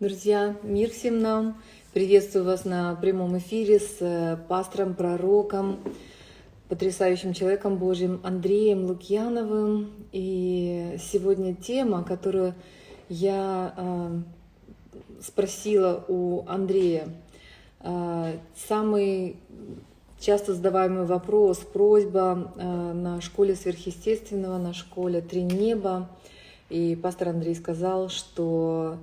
Друзья, мир всем нам. Приветствую вас на прямом эфире с э, пастором, пророком, потрясающим человеком Божьим Андреем Лукьяновым. И сегодня тема, которую я э, спросила у Андрея, э, самый часто задаваемый вопрос, просьба на школе сверхъестественного, на школе «Три неба». И пастор Андрей сказал, что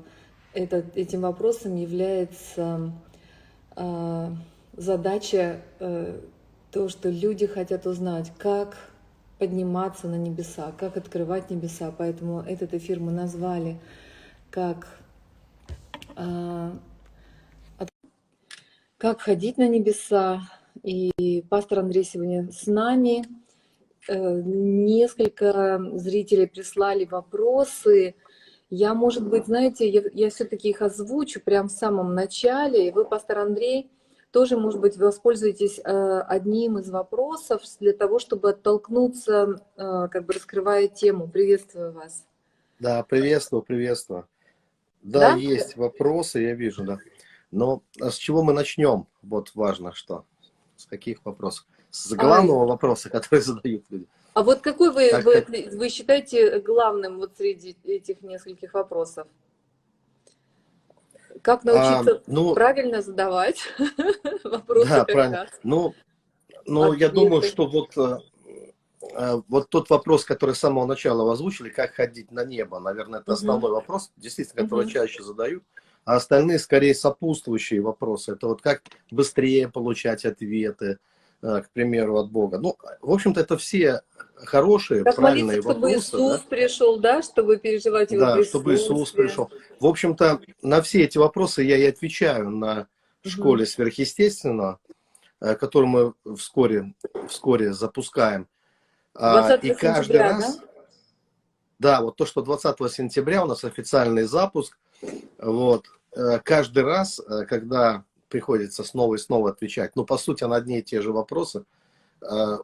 этот, этим вопросом является э, задача э, то, что люди хотят узнать, как подниматься на небеса, как открывать небеса. Поэтому этот эфир мы назвали как э, как ходить на небеса. И пастор Андрей сегодня с нами. Э, несколько зрителей прислали вопросы. Я, может быть, знаете, я, я все-таки их озвучу прямо в самом начале. И вы, пастор Андрей, тоже, может быть, воспользуетесь э, одним из вопросов для того, чтобы оттолкнуться, э, как бы раскрывая тему. Приветствую вас. Да, приветствую, приветствую. Да, да? есть вопросы, я вижу, да. Но а с чего мы начнем? Вот важно, что. С каких вопросов? С главного а... вопроса, который задают люди. А вот какой вы, так, вы, вы считаете главным вот среди этих нескольких вопросов? Как научиться а, ну, правильно задавать вопросы? Да, правильно. Ну, ну я думаю, что вот, э, э, вот тот вопрос, который с самого начала озвучили, как ходить на небо, наверное, это основной вопрос, действительно, который чаще задают. А остальные, скорее, сопутствующие вопросы. Это вот как быстрее получать ответы, к примеру, от Бога. Ну, в общем-то, это все хорошие, как правильные молиться, вопросы. чтобы Иисус да? пришел, да, чтобы переживать его Да, чтобы Иисус пришел. В общем-то, на все эти вопросы я и отвечаю на школе угу. сверхъестественного, э, которую мы вскоре, вскоре запускаем. 20 а, и каждый раз... Да? да, вот то, что 20 сентября у нас официальный запуск, вот, э, каждый раз, э, когда приходится снова и снова отвечать, ну, по сути, на одни и те же вопросы,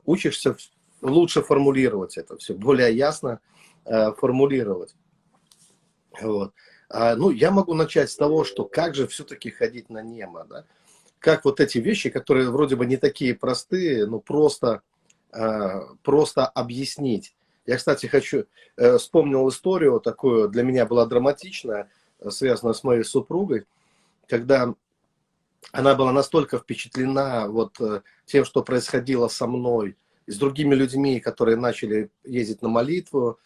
учишься лучше формулировать это все, более ясно э, формулировать. Вот. А, ну, я могу начать с того, что как же все-таки ходить на немо, да? Как вот эти вещи, которые вроде бы не такие простые, но просто, э, просто объяснить. Я, кстати, хочу, э, вспомнил историю такую, для меня была драматичная, связанная с моей супругой, когда она была настолько впечатлена вот э, тем, что происходило со мной, с другими людьми, которые начали ездить на молитву,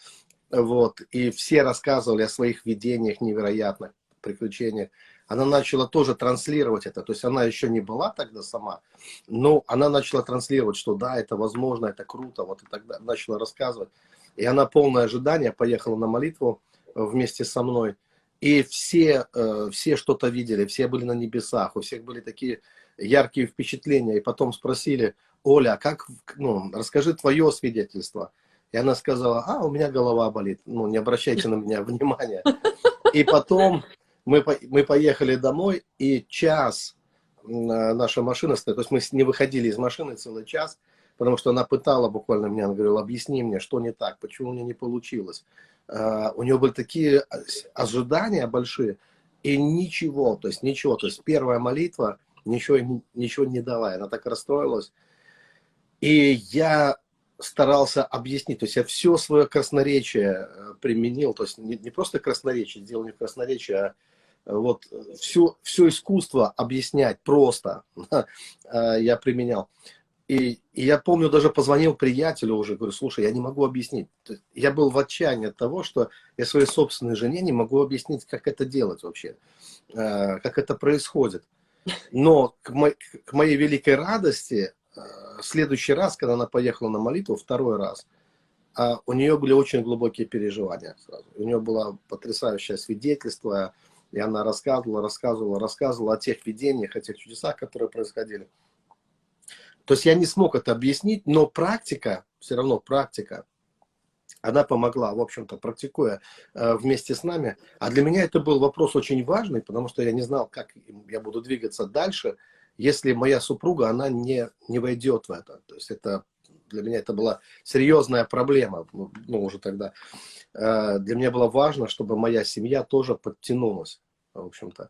вот, и все рассказывали о своих видениях невероятных, приключениях. Она начала тоже транслировать это, то есть она еще не была тогда сама, но она начала транслировать, что да, это возможно, это круто, вот и тогда начала рассказывать. И она полное ожидание поехала на молитву вместе со мной, и все, э, все что-то видели, все были на небесах, у всех были такие яркие впечатления, и потом спросили, Оля, как, ну, расскажи твое свидетельство. И она сказала, а, у меня голова болит, ну, не обращайте на меня внимания. И потом мы, мы поехали домой, и час наша машина стоит, то есть мы не выходили из машины целый час, потому что она пытала буквально меня, она говорила, объясни мне, что не так, почему у меня не получилось. Uh, у нее были такие ожидания большие, и ничего, то есть ничего, то есть первая молитва ничего, ничего не дала, она так расстроилась. И я старался объяснить, то есть я все свое красноречие э, применил, то есть не, не просто красноречие, сделал не красноречие, а э, вот все, все искусство объяснять просто э, я применял. И, и я помню, даже позвонил приятелю уже, говорю, слушай, я не могу объяснить. Я был в отчаянии от того, что я своей собственной жене не могу объяснить, как это делать вообще, как это происходит. Но к, мо к моей великой радости в следующий раз, когда она поехала на молитву, второй раз, а у нее были очень глубокие переживания сразу. У нее было потрясающее свидетельство, и она рассказывала, рассказывала, рассказывала о тех видениях, о тех чудесах, которые происходили. То есть я не смог это объяснить, но практика, все равно практика, она помогла, в общем-то, практикуя э, вместе с нами. А для меня это был вопрос очень важный, потому что я не знал, как я буду двигаться дальше, если моя супруга, она не, не войдет в это. То есть это для меня это была серьезная проблема, ну, уже тогда. Э, для меня было важно, чтобы моя семья тоже подтянулась. в общем-то.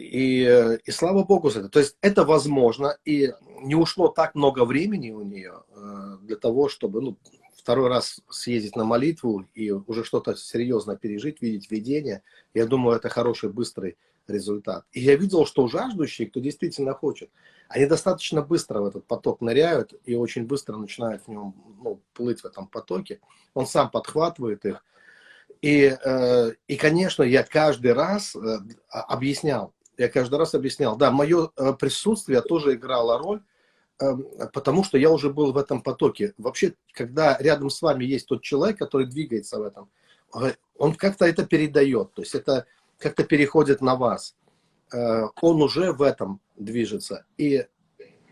И, э, и слава Богу за это. То есть это возможно, и не ушло так много времени у нее э, для того, чтобы ну, второй раз съездить на молитву и уже что-то серьезно пережить, видеть видение. Я думаю, это хороший, быстрый результат. И я видел, что жаждущие, кто действительно хочет, они достаточно быстро в этот поток ныряют и очень быстро начинают в нем ну, плыть в этом потоке. Он сам подхватывает их. И, э, и конечно, я каждый раз объяснял, я каждый раз объяснял, да, мое э, присутствие тоже играло роль, эм, потому что я уже был в этом потоке. Вообще, когда рядом с вами есть тот человек, который двигается в этом, э, он как-то это передает, то есть это как-то переходит на вас. Э, он уже в этом движется. И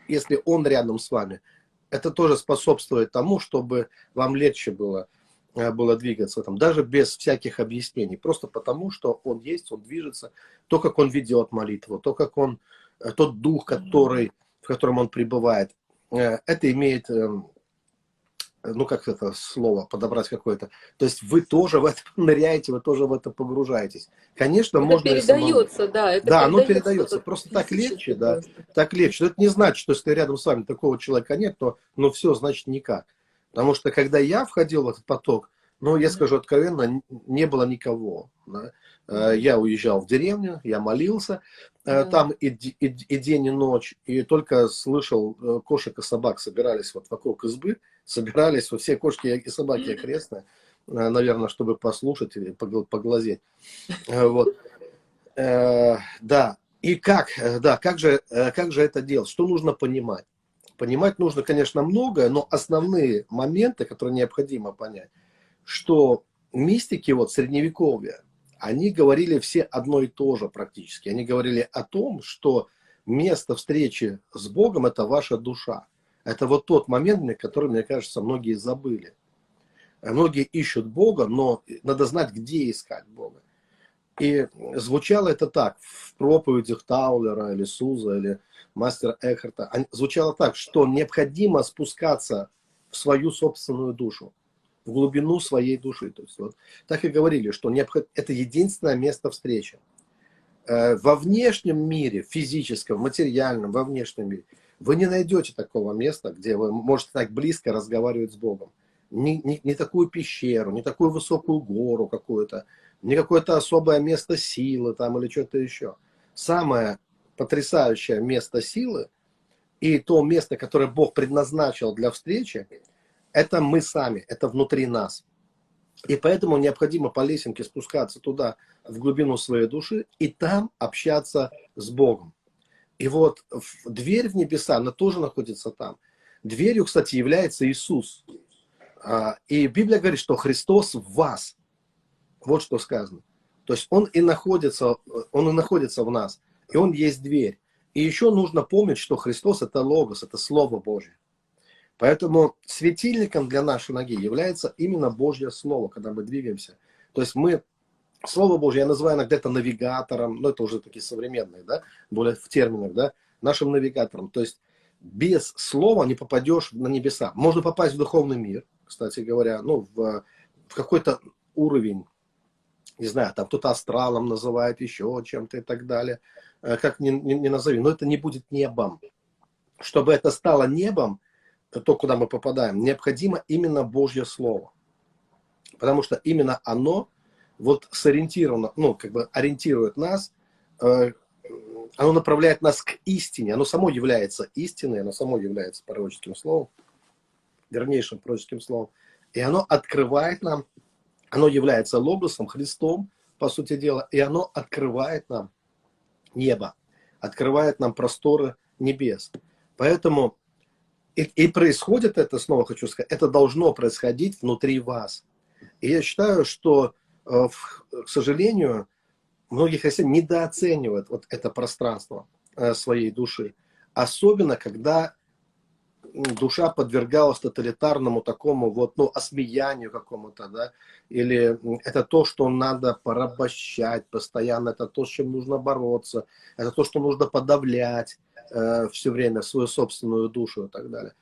если он рядом с вами, это тоже способствует тому, чтобы вам легче было было двигаться там, даже без всяких объяснений, просто потому, что он есть, он движется, то, как он ведет молитву, то, как он, э, тот дух, который, в котором он пребывает, э, это имеет, ну, как это слово, подобрать какое-то. То есть вы тоже в это ныряете, вы тоже в это погружаетесь. Конечно, это можно передается, самому... да. Это да, оно передается. Просто так легче, да. Так легче. Но это не значит, что если рядом с вами такого человека нет, то ну все, значит никак. Потому что когда я входил в этот поток, ну, я скажу откровенно, не было никого. Да? Э, я уезжал в деревню, я молился да. Э, там и, и, и день, и ночь, и только слышал, э, кошек и собак собирались вот вокруг избы, собирались, вот все кошки и собаки окрестные, наверное, чтобы послушать или поглазеть. Вот. Да, и как, да, как же, как же это делать? Что нужно понимать? Понимать нужно, конечно, многое, но основные моменты, которые необходимо понять, что мистики вот средневековья, они говорили все одно и то же практически. Они говорили о том, что место встречи с Богом – это ваша душа. Это вот тот момент, который, мне кажется, многие забыли. Многие ищут Бога, но надо знать, где искать Бога. И звучало это так в проповедях Таулера или Суза или мастера Эхарта. Звучало так, что необходимо спускаться в свою собственную душу, в глубину своей души. То есть вот так и говорили, что необход... это единственное место встречи. Э, во внешнем мире, физическом, материальном, во внешнем мире, вы не найдете такого места, где вы можете так близко разговаривать с Богом. Не, не, не такую пещеру, не такую высокую гору какую-то, не какое-то особое место силы там или что-то еще. Самое потрясающее место силы и то место, которое Бог предназначил для встречи, это мы сами, это внутри нас. И поэтому необходимо по лесенке спускаться туда, в глубину своей души, и там общаться с Богом. И вот дверь в небеса, она тоже находится там. Дверью, кстати, является Иисус. А, и Библия говорит, что Христос в вас. Вот что сказано. То есть Он и находится, Он и находится в нас и он есть дверь. И еще нужно помнить, что Христос это Логос, это Слово Божье. Поэтому светильником для нашей ноги является именно Божье Слово, когда мы двигаемся. То есть мы, Слово Божье, я называю иногда это навигатором, но это уже такие современные, да, более в терминах, да, нашим навигатором. То есть без слова не попадешь на небеса. Можно попасть в духовный мир, кстати говоря, ну, в, в какой-то уровень, не знаю, там кто-то астралом называет, еще чем-то и так далее. Э, как ни, ни, ни назови, но это не будет небом. Чтобы это стало небом, то, куда мы попадаем, необходимо именно Божье Слово. Потому что именно оно вот сориентировано, ну, как бы ориентирует нас, э, оно направляет нас к истине, оно само является истиной, оно само является пророческим словом, вернейшим пророческим словом. И оно открывает нам, оно является логосом, Христом, по сути дела, и оно открывает нам небо, открывает нам просторы небес. Поэтому и, и происходит это, снова хочу сказать, это должно происходить внутри вас. И я считаю, что, э, к сожалению, многие христиане недооценивают вот это пространство э, своей души. Особенно, когда душа подвергалась тоталитарному такому вот, ну, осмеянию какому-то, да, или это то, что надо порабощать постоянно, это то, с чем нужно бороться, это то, что нужно подавлять э, все время свою собственную душу и так далее.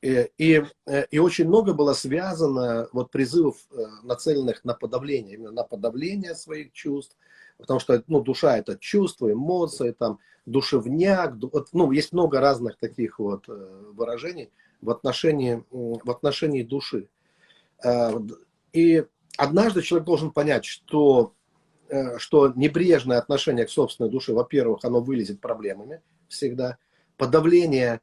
И, и, э, и очень много было связано вот призывов, э, нацеленных на подавление, именно на подавление своих чувств, Потому что ну, душа это чувство, эмоции, там, душевняк. Ну, есть много разных таких вот э, выражений в отношении, в отношении души. Э, и однажды человек должен понять, что, э, что небрежное отношение к собственной душе, во-первых, оно вылезет проблемами всегда, подавление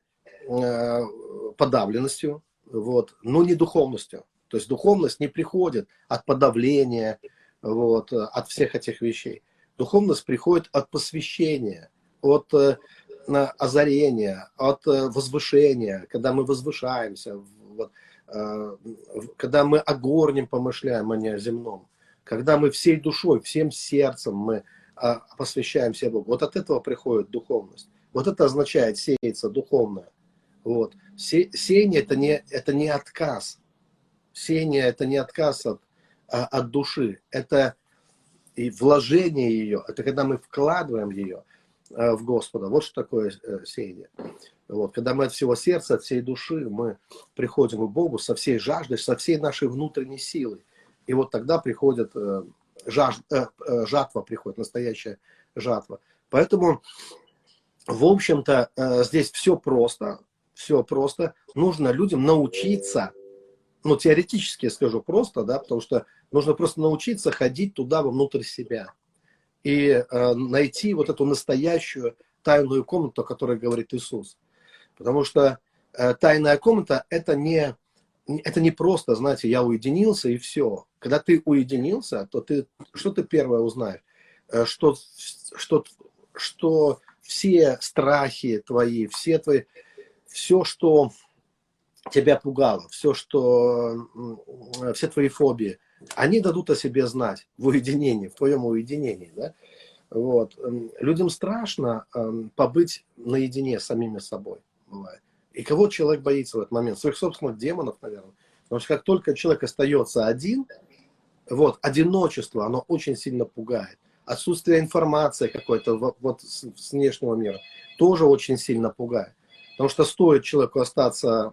подавленностью, вот, но не духовностью. То есть духовность не приходит от подавления, вот, от всех этих вещей. Духовность приходит от посвящения, от э, озарения, от э, возвышения, когда мы возвышаемся, вот, э, когда мы о горнем помышляем, а не о земном, когда мы всей душой, всем сердцем мы э, посвящаем себе Богу. Вот от этого приходит духовность. Вот это означает сеяться духовное. Вот. Се, сеяние это не, это не отказ. Сеяние это не отказ от, а, от души. Это и вложение ее, это когда мы вкладываем ее э, в Господа. Вот что такое э, сеяние. Вот, когда мы от всего сердца, от всей души, мы приходим к Богу со всей жаждой, со всей нашей внутренней силой. И вот тогда приходит э, жаж, жатва, приходит настоящая жатва. Поэтому, в общем-то, здесь все просто, все просто. Нужно людям научиться ну, теоретически я скажу просто, да, потому что нужно просто научиться ходить туда, внутрь себя. И э, найти вот эту настоящую тайную комнату, о которой говорит Иисус. Потому что э, тайная комната это не, это не просто, знаете, я уединился и все. Когда ты уединился, то ты, что ты первое узнаешь? Э, что, что, что все страхи твои, все твои, все, что тебя пугало, все, что, все твои фобии, они дадут о себе знать в уединении, в твоем уединении. Да? Вот. Людям страшно эм, побыть наедине с самими собой. Бывает. И кого человек боится в этот момент? Своих собственных демонов, наверное. Потому что как только человек остается один, вот, одиночество, оно очень сильно пугает. Отсутствие информации какой-то вот, с внешнего мира тоже очень сильно пугает. Потому что стоит человеку остаться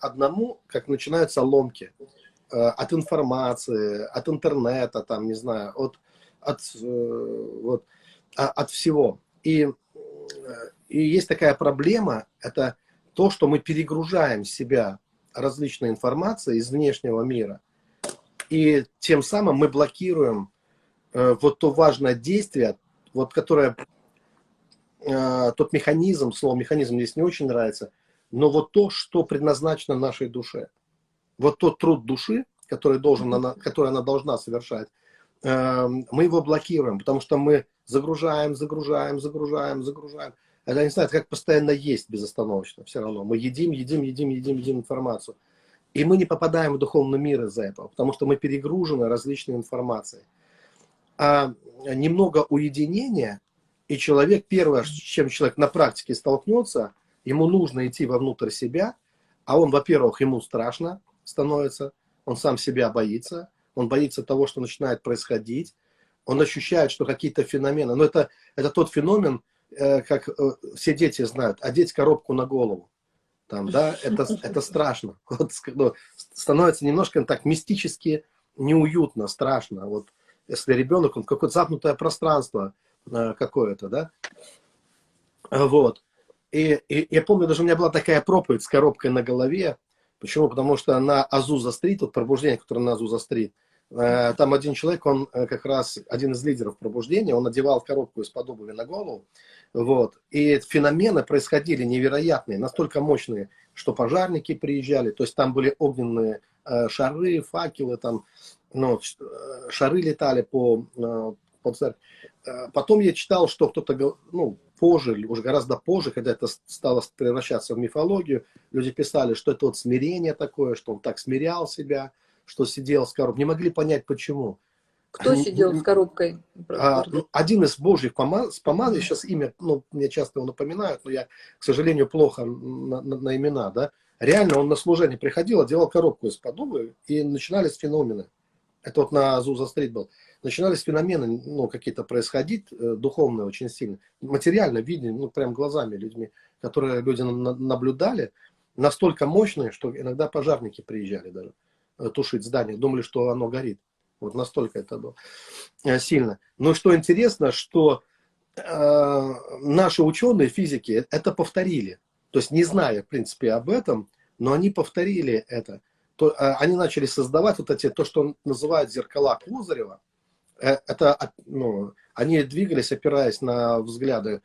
одному, как начинаются ломки от информации, от интернета, там, не знаю, от, от, э, вот, а, от всего. И, э, и есть такая проблема, это то, что мы перегружаем себя различной информацией из внешнего мира. И тем самым мы блокируем вот то важное действие, вот, которое э, тот механизм, слово механизм здесь не очень нравится, но вот то, что предназначено нашей душе. Вот тот труд души, который, должен она, который она должна совершать, э, мы его блокируем, потому что мы загружаем, загружаем, загружаем, загружаем. Это, не знаю, это как постоянно есть безостановочно все равно. Мы едим, едим, едим, едим, едим информацию. И мы не попадаем в духовный мир из-за этого, потому что мы перегружены различной информацией. А немного уединения и человек, первое, с чем человек на практике столкнется, ему нужно идти вовнутрь себя, а он, во-первых, ему страшно становится, он сам себя боится, он боится того, что начинает происходить, он ощущает, что какие-то феномены, но это, это тот феномен, э, как э, все дети знают, одеть коробку на голову. Там, да, это, это страшно. Вот, ну, становится немножко так мистически неуютно, страшно. Вот если ребенок, он какое-то запнутое пространство, Э, какое-то, да. Вот. И, и я помню, даже у меня была такая проповедь с коробкой на голове. Почему? Потому что на Азуза-стрит, вот пробуждение, которое на Азуза-стрит, э, там один человек, он э, как раз один из лидеров пробуждения, он надевал коробку из-под обуви на голову, вот, и феномены происходили невероятные, настолько мощные, что пожарники приезжали, то есть там были огненные шары, факелы, там, ну, шары летали по, церкви. Э, потом я читал, что кто-то, ну, позже, уже гораздо позже, когда это стало превращаться в мифологию, люди писали, что это вот смирение такое, что он так смирял себя, что сидел с коробкой. Не могли понять, почему. Кто сидел с коробкой? А, ну, один из божьих помаз, помазанных, сейчас имя, ну, мне часто его напоминают, но я, к сожалению, плохо на, на, на имена, да. Реально он на служение приходил, одевал коробку из-под и начинались феномены. Это вот на Азуза-стрит был начинались феномены, ну, какие-то происходить, э, духовные очень сильно, материально видны, ну, прям глазами людьми, которые люди наблюдали, настолько мощные, что иногда пожарники приезжали даже э, тушить здание, думали, что оно горит. Вот настолько это было э, сильно. Но что интересно, что э, наши ученые физики это повторили. То есть не зная, в принципе, об этом, но они повторили это. То, э, они начали создавать вот эти, то, что называют зеркала Козырева. Э, это, ну, они двигались, опираясь на взгляды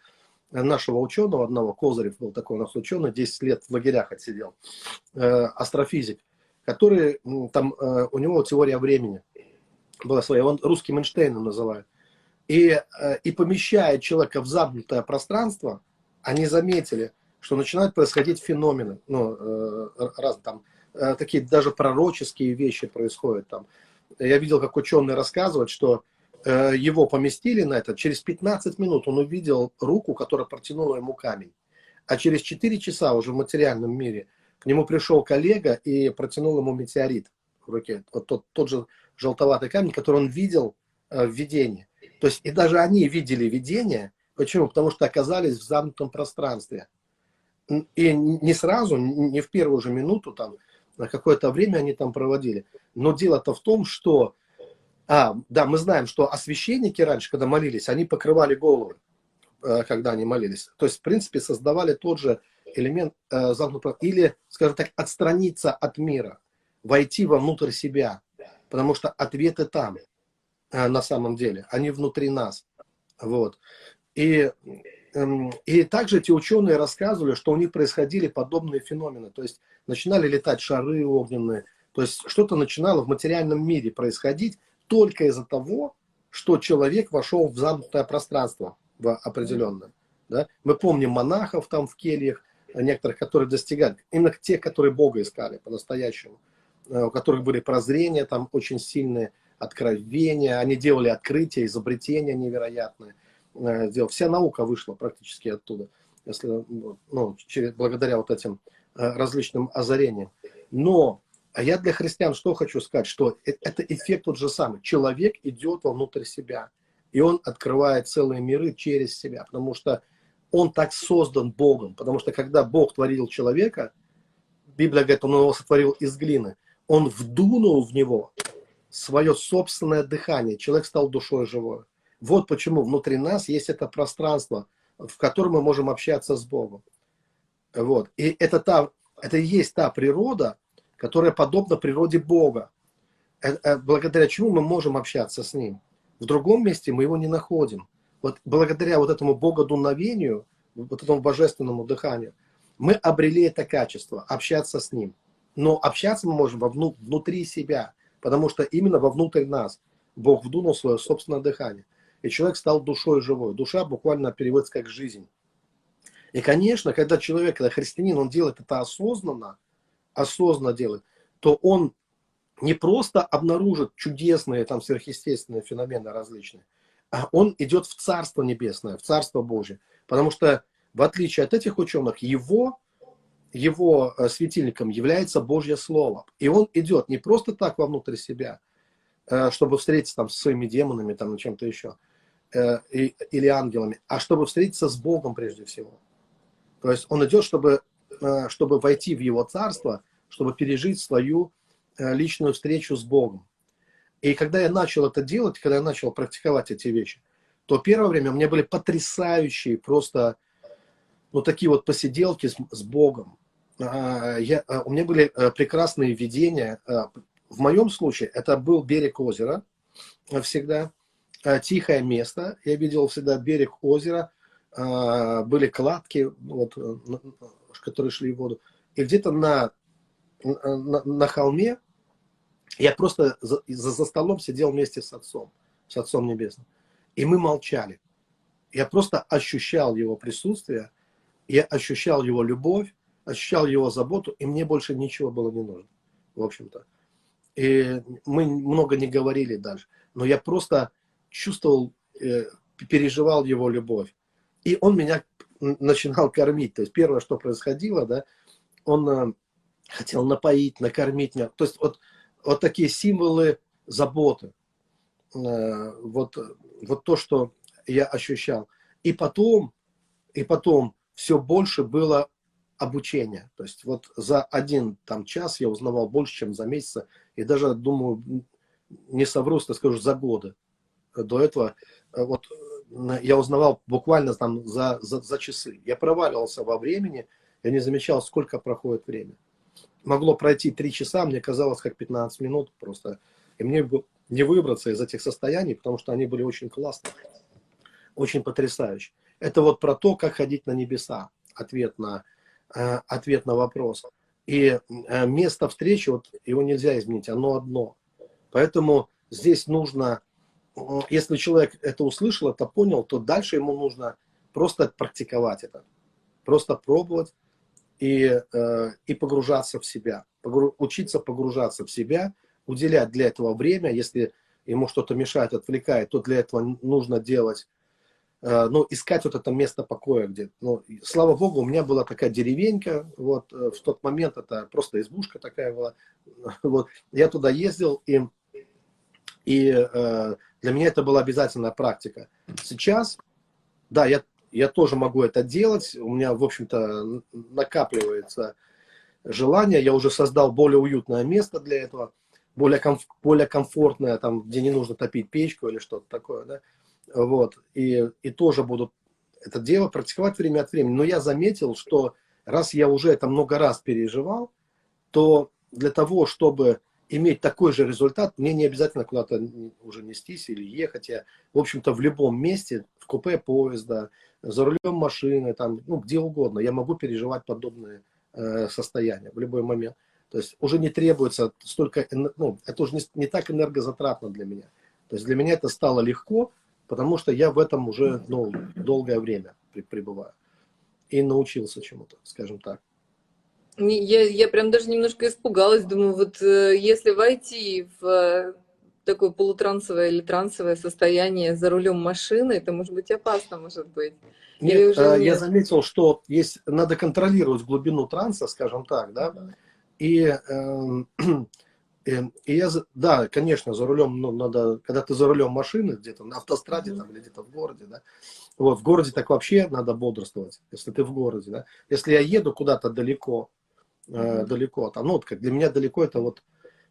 нашего ученого, одного, Козырев был такой у нас ученый, 10 лет в лагерях отсидел, э, астрофизик, который, там, э, у него теория времени была своя, он русским Эйнштейном называют. И, и помещая человека в замкнутое пространство, они заметили, что начинают происходить феномены, ну, раз, там, такие даже пророческие вещи происходят там. Я видел, как ученые рассказывают, что Э, его поместили на это, через 15 минут он увидел руку, которая протянула ему камень. А через 4 часа уже в материальном мире к нему пришел коллега и протянул ему метеорит в руке. Вот тот, тот же желтоватый камень, который он видел э, в видении. То есть и даже они видели видение. Почему? Потому что оказались в замкнутом пространстве. И не сразу, не в первую же минуту, там, какое-то время они там проводили. Но дело-то в том, что а, да, мы знаем, что освященники раньше, когда молились, они покрывали головы, э, когда они молились. То есть, в принципе, создавали тот же элемент э, замкнутого, или, скажем так, отстраниться от мира, войти вовнутрь себя, потому что ответы там, э, на самом деле, они внутри нас. Вот. И, и также эти ученые рассказывали, что у них происходили подобные феномены. То есть начинали летать шары огненные, то есть что-то начинало в материальном мире происходить, только из-за того, что человек вошел в замкнутое пространство в определенное. Да? Мы помним монахов там в кельях, некоторых, которые достигали, именно тех, которые Бога искали по-настоящему, э, у которых были прозрения, там очень сильные откровения, они делали открытия, изобретения невероятные. Э, Вся наука вышла практически оттуда, если, ну, через, благодаря вот этим э, различным озарениям. Но а я для христиан что хочу сказать, что э, это эффект тот же самый. Человек идет вовнутрь себя, и он открывает целые миры через себя, потому что он так создан Богом. Потому что когда Бог творил человека, Библия говорит, он его сотворил из глины, он вдунул в него свое собственное дыхание, человек стал душой живой. Вот почему внутри нас есть это пространство, в котором мы можем общаться с Богом. Вот. И это, та, это и есть та природа, которая подобна природе Бога, э, э, благодаря чему мы можем общаться с Ним. В другом месте мы его не находим. Вот благодаря вот этому богодуновению, вот этому божественному дыханию, мы обрели это качество, общаться с Ним. Но общаться мы можем вовну, внутри себя, потому что именно вовнутрь нас Бог вдунул свое собственное дыхание. И человек стал душой живой. Душа буквально переводится как жизнь. И, конечно, когда человек, когда христианин, он делает это осознанно, осознанно делает, то он не просто обнаружит чудесные, там, сверхъестественные феномены различные, а он идет в Царство Небесное, в Царство Божие. Потому что, в отличие от этих ученых, его, его э, светильником является Божье Слово. И он идет не просто так вовнутрь себя, э, чтобы встретиться там, со своими демонами, там, чем-то еще, или ангелами, а чтобы встретиться с Богом прежде всего. То есть он идет, чтобы Э, чтобы войти в его царство, чтобы пережить свою э, личную встречу с Богом. И когда я начал это делать, когда я начал практиковать эти вещи, то первое время у меня были потрясающие просто ну, такие вот посиделки с, с Богом. А, я, у меня были э, прекрасные видения. В моем случае это был берег озера всегда, тихое место. Я видел всегда берег озера, были кладки, вот, которые шли в воду. И где-то на, на, на холме я просто за, за столом сидел вместе с отцом, с отцом небесным. И мы молчали. Я просто ощущал его присутствие, я ощущал его любовь, ощущал его заботу, и мне больше ничего было не нужно, в общем-то. И мы много не говорили даже, но я просто чувствовал, э, переживал его любовь. И он меня начинал кормить. То есть первое, что происходило, да, он э, хотел напоить, накормить меня. То есть вот, вот такие символы заботы. Э, вот, вот то, что я ощущал. И потом, и потом все больше было обучения. То есть вот за один там час я узнавал больше, чем за месяц. И даже, думаю, не совру, скажу, за годы. До этого вот я узнавал буквально там за, за, за часы. Я проваливался во времени, я не замечал, сколько проходит время. Могло пройти три часа, мне казалось, как 15 минут просто. И мне не выбраться из этих состояний, потому что они были очень классные, очень потрясающие. Это вот про то, как ходить на небеса. Ответ на, э, ответ на вопрос. И э, место встречи, вот его нельзя изменить, оно одно. Поэтому здесь нужно если человек это услышал, это понял, то дальше ему нужно просто практиковать это. Просто пробовать и, э, и погружаться в себя. Учиться погружаться в себя, уделять для этого время. Если ему что-то мешает, отвлекает, то для этого нужно делать, э, ну, искать вот это место покоя где ну, Слава Богу, у меня была такая деревенька, вот, э, в тот момент это просто избушка такая была. Вот, я туда ездил, и, и э, для меня это была обязательная практика. Сейчас, да, я, я тоже могу это делать. У меня, в общем-то, накапливается желание. Я уже создал более уютное место для этого, более, комф, более комфортное, там, где не нужно топить печку или что-то такое. Да? Вот. И, и тоже буду это дело практиковать время от времени. Но я заметил, что раз я уже это много раз переживал, то для того, чтобы иметь такой же результат, мне не обязательно куда-то уже нестись или ехать. Я, в общем-то, в любом месте, в купе поезда, за рулем машины, там, ну, где угодно, я могу переживать подобные э, состояния в любой момент. То есть уже не требуется столько, ну, это уже не, не так энергозатратно для меня. То есть для меня это стало легко, потому что я в этом уже ну, долгое время пребываю. И научился чему-то, скажем так. Я, я прям даже немножко испугалась, думаю, вот э, если войти в э, такое полутрансовое или трансовое состояние за рулем машины, это может быть опасно, может быть. Нет, уже нет? я заметил, что есть, надо контролировать глубину транса, скажем так, да, и, э, и я, да, конечно, за рулем, ну, надо, когда ты за рулем машины, где-то на автостраде там, или где-то в городе, да, вот, в городе так вообще надо бодрствовать, если ты в городе, да, если я еду куда-то далеко, э, далеко. Там, ну, вот, как для меня далеко это вот,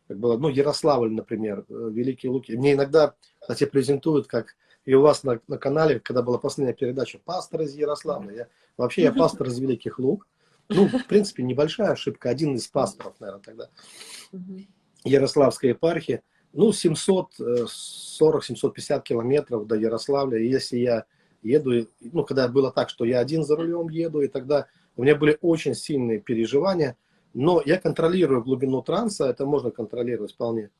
как было, ну, Ярославль, например, э, Великие Луки. Мне иногда, кстати, презентуют, как и у вас на, на канале, когда была последняя передача, пастор из Ярославля. Я, вообще я пастор из Великих Лук. Ну, в принципе, небольшая ошибка, один из пасторов, наверное, тогда. Ярославской епархии. Ну, 740-750 э, километров до Ярославля. И если я еду, ну, когда было так, что я один за рулем еду, и тогда у меня были очень сильные переживания, но я контролирую глубину транса, это можно контролировать вполне.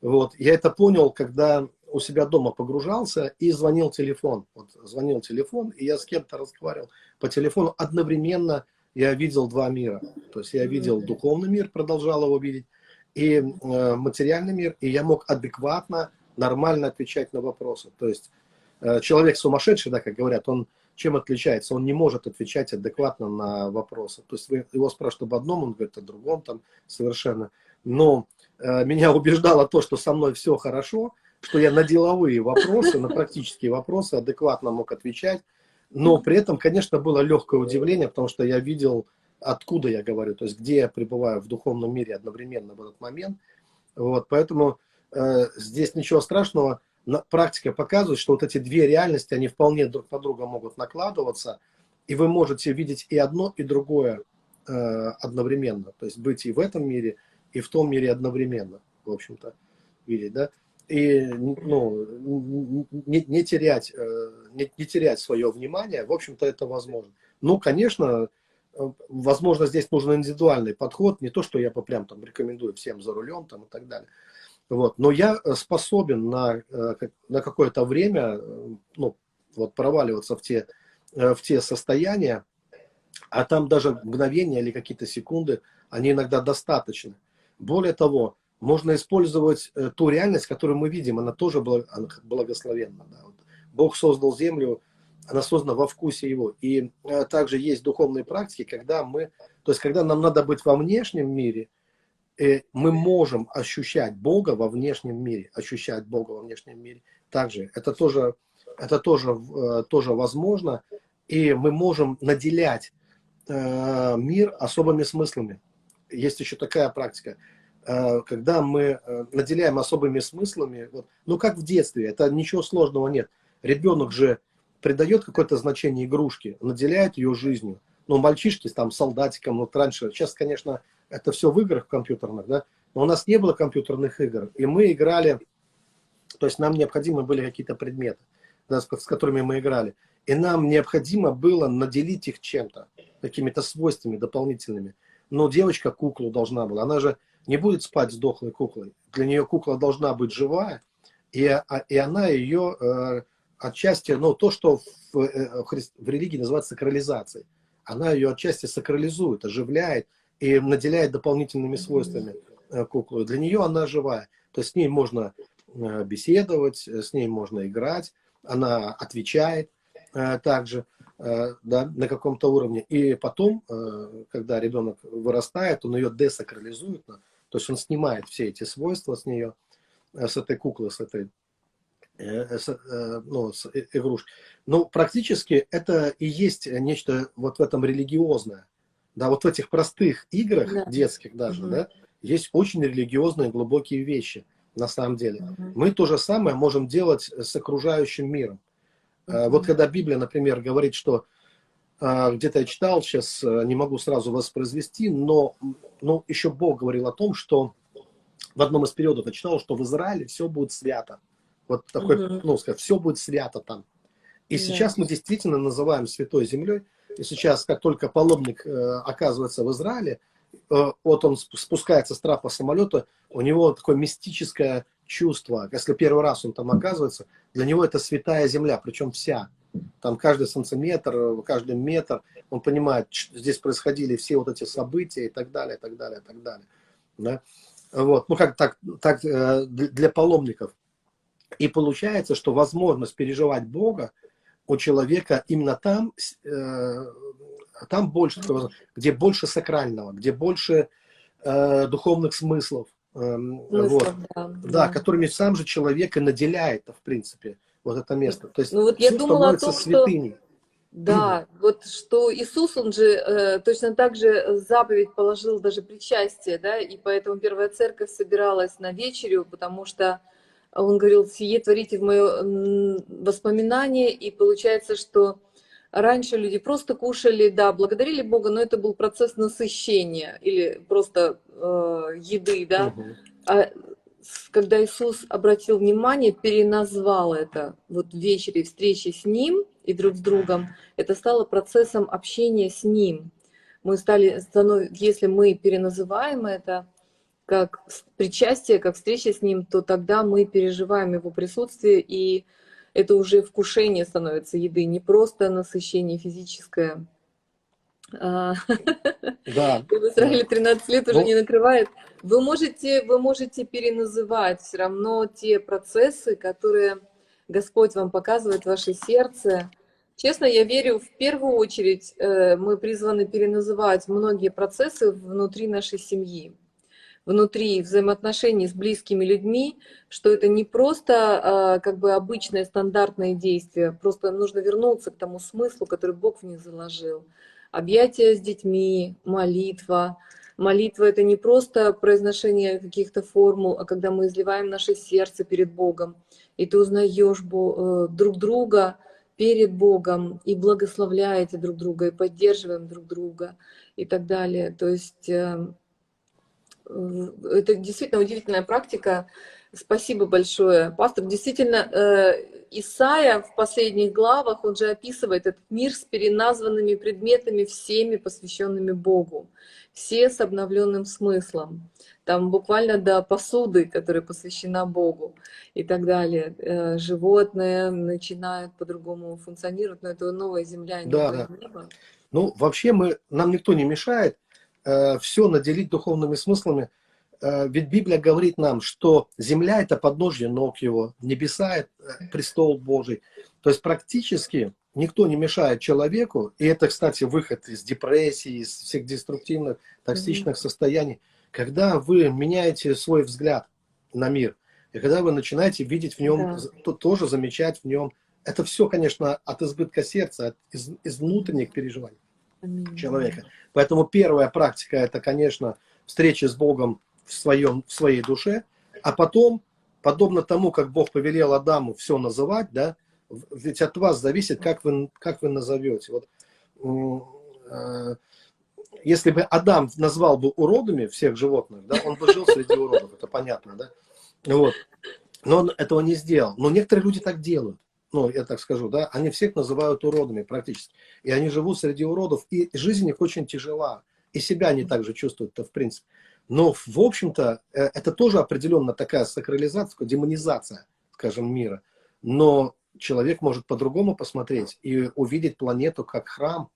Вот. Я это понял, когда у себя дома погружался и звонил телефон. Вот, звонил телефон, и я с кем-то разговаривал по телефону. Одновременно я видел два мира. То есть я видел духовный мир, продолжал его видеть, и э, материальный мир, и я мог адекватно, нормально отвечать на вопросы. То есть э, человек сумасшедший, да, как говорят, он чем отличается? Он не может отвечать адекватно на вопросы. То есть вы его спрашиваете об одном, он говорит о другом там совершенно. Но э, меня убеждало то, что со мной все хорошо, что я на деловые вопросы, на практические вопросы адекватно мог отвечать. Но при этом, конечно, было легкое удивление, потому что я видел, откуда я говорю, то есть где я пребываю в духовном мире одновременно в этот момент. Вот, поэтому э, здесь ничего страшного практика показывает, что вот эти две реальности, они вполне друг на друга могут накладываться, и вы можете видеть и одно, и другое э, одновременно. То есть быть и в этом мире, и в том мире одновременно, в общем-то, видеть, да? И ну, не, не, терять, э, не, не терять свое внимание, в общем-то, это возможно. Ну, конечно, э, возможно, здесь нужен индивидуальный подход, не то, что я прям там рекомендую всем за рулем там и так далее. Вот. Но я э, способен на, э, на какое-то время э, ну, вот, проваливаться в те, в те состояния, а там даже мгновения или какие-то секунды, они иногда достаточны. Более того, можно использовать ту реальность, которую мы видим, она тоже благословенна. Да. Вот Бог создал землю, она создана во вкусе его. И также есть духовные практики, когда мы, то есть когда нам надо быть во внешнем мире – мы можем ощущать Бога во внешнем мире, ощущать Бога во внешнем мире. Также это тоже, это тоже, э, тоже возможно, и мы можем наделять э, мир особыми смыслами. Есть еще такая практика. э, когда мы э, наделяем особыми смыслами, вот, ну как в детстве, это ничего сложного нет. Ребенок же придает какое-то значение игрушке, наделяет ее жизнью. Ну, мальчишки там солдатиком, вот раньше, сейчас, конечно, это все в играх компьютерных, да, но у нас не было компьютерных игр, и мы играли, то есть нам необходимы были какие-то предметы, да, с, с которыми мы играли, и нам необходимо было наделить их чем-то, какими-то свойствами дополнительными. Но девочка куклу должна была, она же не будет спать с дохлой куклой, для нее кукла должна быть живая, и, а, и она ее э, отчасти, ну, то, что в, э, в религии называется сакрализацией, она ее отчасти сакрализует, оживляет и наделяет дополнительными свойствами э, куклу. Для нее она живая. То есть с ней можно э, беседовать, с ней можно играть, она отвечает также да, на каком-то уровне. И потом, когда ребенок вырастает, он ее десакрализует, то есть он снимает все эти свойства с нее, с этой куклы, с этой Э, э, ну, с игрушки. Ну, практически это и есть нечто вот в этом религиозное. Да, вот в этих простых играх, да. детских даже, угу. да, есть очень религиозные глубокие вещи, на самом деле. Угу. Мы то же самое можем делать с окружающим миром. Угу. Вот когда Библия, например, говорит, что где-то я читал, сейчас не могу сразу воспроизвести, но, но еще Бог говорил о том, что в одном из периодов я читал, что в Израиле все будет свято. Вот такой, угу. ну, сказать, все будет свято там. И да. сейчас мы действительно называем Святой Землей. И сейчас, как только паломник э, оказывается в Израиле, э, вот он спускается с трапа самолета, у него такое мистическое чувство. Если первый раз он там оказывается, для него это святая земля, причем вся. Там каждый сантиметр, каждый метр, он понимает, здесь происходили все вот эти события и так далее, и так далее, и так далее. Да? Вот. Ну, как так, так э, для паломников. И получается, что возможность переживать Бога у человека именно там, э, там больше, где больше сакрального, где больше э, духовных смыслов, э, вот, да, да, да, которыми сам же человек и наделяет, в принципе, вот это место. То есть ну, вот я думала о том, святыней. Что... Да, вот что Иисус, он же э, точно так же заповедь положил даже причастие, да, и поэтому первая церковь собиралась на вечерю, потому что он говорил, сие творите в мое воспоминание, и получается, что раньше люди просто кушали, да, благодарили Бога, но это был процесс насыщения или просто э, еды, да. Угу. А когда Иисус обратил внимание, переназвал это вот в вечере встречи с Ним и друг с другом, это стало процессом общения с Ним. Мы стали, если мы переназываем это, как причастие, как встреча с Ним, то тогда мы переживаем Его присутствие, и это уже вкушение становится еды, не просто насыщение физическое. А, да. В Израиле 13 лет уже ну... не накрывает. Вы можете, вы можете переназывать все равно те процессы, которые Господь вам показывает в ваше сердце. Честно, я верю, в первую очередь э, мы призваны переназывать многие процессы внутри нашей семьи внутри взаимоотношений с близкими людьми, что это не просто а, как бы обычное стандартное действие, просто нужно вернуться к тому смыслу, который Бог в них заложил. Объятия с детьми, молитва. Молитва — это не просто произношение каких-то формул, а когда мы изливаем наше сердце перед Богом, и ты узнаешь э, друг друга перед Богом, и благословляете друг друга, и поддерживаем друг друга, и так далее. То есть эм, это действительно удивительная практика. Спасибо большое, пастор. Действительно, э, Исаия в последних главах, он же описывает этот мир с переназванными предметами, всеми посвященными Богу, все с обновленным смыслом. Там буквально до посуды, которая посвящена Богу и так далее. Э, животные начинают по-другому функционировать, но это новая земля, да, новое да. небо. Ну, вообще мы, нам никто не мешает Э, все наделить духовными смыслами. Э, ведь Библия говорит нам, что земля – это подножье ног его, небеса – это престол Божий. То есть практически никто не мешает человеку, и это, кстати, выход из депрессии, из всех деструктивных, токсичных mm-hmm. состояний, когда вы меняете свой взгляд на мир, и когда вы начинаете видеть в нем, да. то, тоже замечать в нем, это все, конечно, от избытка сердца, от, из, из внутренних переживаний человека. Поэтому первая практика это, конечно, встреча с Богом в, своем, в своей душе, а потом, подобно тому, как Бог повелел Адаму все называть, да, ведь от вас зависит, как вы, как вы назовете. Вот, э, если бы Адам назвал бы уродами всех животных, да, он бы жил среди уродов, это понятно, да? Вот. Но он этого не сделал. Но некоторые люди так делают. Ну, я так скажу, да, они всех называют уродами практически. И они живут среди уродов, и жизнь их очень тяжела. И себя они также чувствуют-то, в принципе. Но, в общем-то, э, это тоже определенно такая сакрализация, демонизация, скажем, мира. Но человек может по-другому посмотреть и увидеть планету как храм,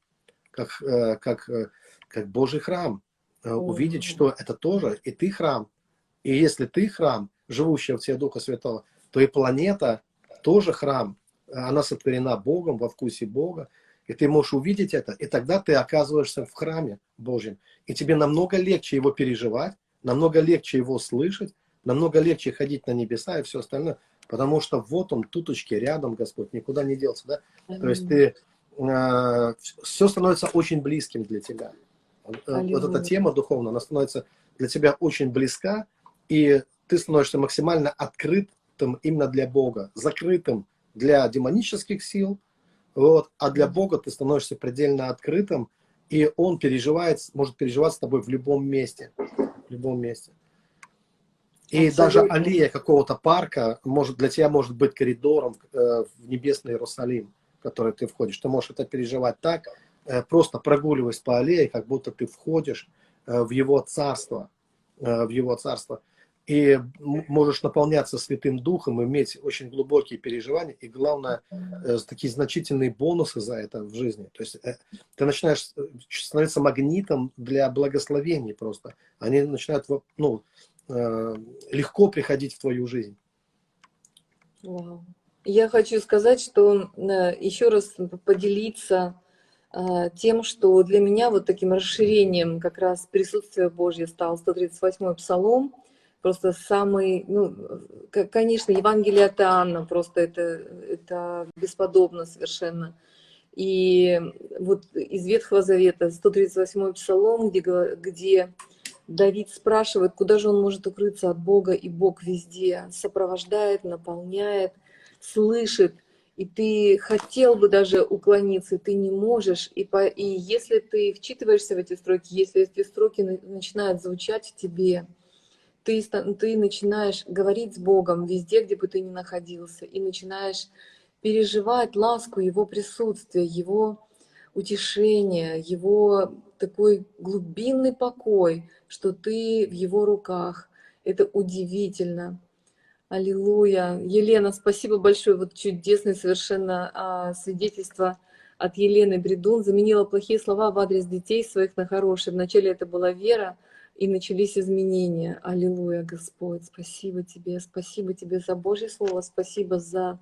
как, э, как, э, как Божий храм. Увидеть, что это тоже и ты храм. И если ты храм, живущая в тебе Духа Святого, то и планета тоже храм. Она сотворена Богом, во вкусе Бога. И ты можешь увидеть это, и тогда ты оказываешься в храме Божьем. И тебе намного легче его переживать, намного легче его слышать, намного легче ходить на небеса и все остальное. Потому что вот он, туточки, рядом Господь, никуда не делся. Да? То есть ты, э, все становится очень близким для тебя. Аллилуйя. Вот эта тема духовная, она становится для тебя очень близка, и ты становишься максимально открытым именно для Бога, закрытым для демонических сил, вот, а для Бога ты становишься предельно открытым, и Он переживает, может переживать с тобой в любом месте. В любом месте. И Абсолютно. даже аллея какого-то парка может для тебя может быть коридором э, в небесный Иерусалим, в который ты входишь. Ты можешь это переживать так, э, просто прогуливаясь по аллее, как будто ты входишь э, в его царство, в его царство и можешь наполняться Святым Духом, иметь очень глубокие переживания, и главное, э, такие значительные бонусы за это в жизни. То есть э, ты начинаешь э, становиться магнитом для благословений просто. Они начинают ну, легко приходить в твою жизнь. Вау. Я хочу сказать, что еще раз поделиться тем, что для меня вот таким расширением как раз присутствия Божье стал 138-й псалом, просто самый, ну, конечно, Евангелие от Иоанна, просто это, это бесподобно совершенно. И вот из Ветхого Завета, 138-й Псалом, где, где Давид спрашивает, куда же он может укрыться от Бога, и Бог везде сопровождает, наполняет, слышит, и ты хотел бы даже уклониться, ты не можешь. И, по, и если ты вчитываешься в эти строки, если эти строки начинают звучать тебе, ты, ты начинаешь говорить с Богом везде, где бы ты ни находился, и начинаешь переживать ласку Его присутствия, Его утешение, Его такой глубинный покой, что ты в Его руках. Это удивительно. Аллилуйя. Елена, спасибо большое. Вот чудесное совершенно а, свидетельство от Елены Бредун. Заменила плохие слова в адрес детей своих на хорошие. Вначале это была вера, и начались изменения. Аллилуйя, Господь, спасибо Тебе, спасибо Тебе за Божье Слово, спасибо за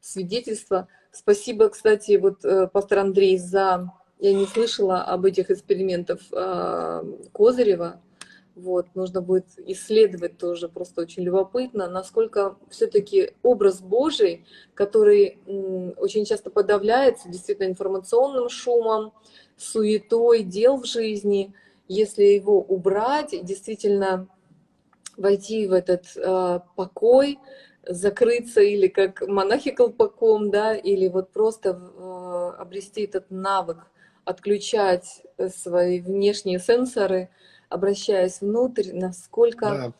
свидетельство. Спасибо, кстати, вот э, пастор Андрей, за... Я не слышала об этих экспериментах э, Козырева. Вот, нужно будет исследовать тоже, просто очень любопытно, насколько все-таки образ Божий, который очень часто подавляется действительно информационным шумом, суетой дел в жизни – если его убрать, действительно войти в этот э, покой, закрыться или как монахи колпаком, да, или вот просто э, обрести этот навык отключать свои внешние сенсоры, обращаясь внутрь, насколько, да.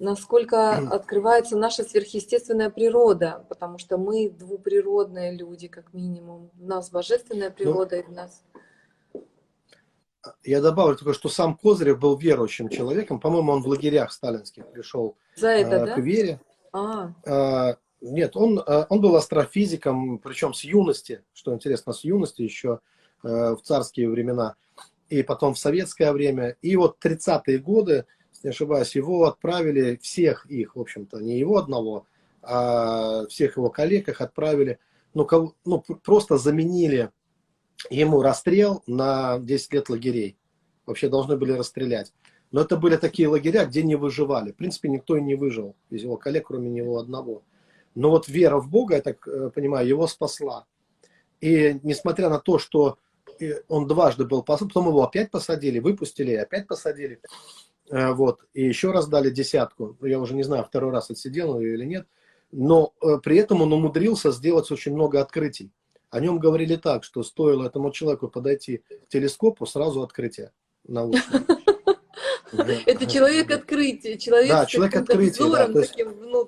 насколько открывается наша сверхъестественная природа, потому что мы двуприродные люди, как минимум. У нас божественная ну, природа, ну, и в нас я добавлю только, что сам Козырев был верующим человеком. По-моему, он в лагерях сталинских пришел За это, э, к да? вере. А. Э, нет, он, э, он был астрофизиком, причем с юности, что интересно, с юности еще э, в царские времена, и потом в советское время. И вот 30-е годы, если не ошибаюсь, его отправили, всех их, в общем-то, не его одного, а всех его коллег их отправили, ну, кого, ну просто заменили ему расстрел на 10 лет лагерей. Вообще должны были расстрелять. Но это были такие лагеря, где не выживали. В принципе, никто и не выжил из его коллег, кроме него одного. Но вот вера в Бога, я так э, понимаю, его спасла. И несмотря на то, что э, он дважды был посажен, потом его опять посадили, выпустили опять посадили. Э, вот, и еще раз дали десятку. Я уже не знаю, второй раз отсидел или нет. Но при этом он умудрился сделать очень много открытий. О нем говорили так, что стоило этому человеку подойти к телескопу, сразу открытие научное. Это человек открытия, человек да, человек открытия, да, то есть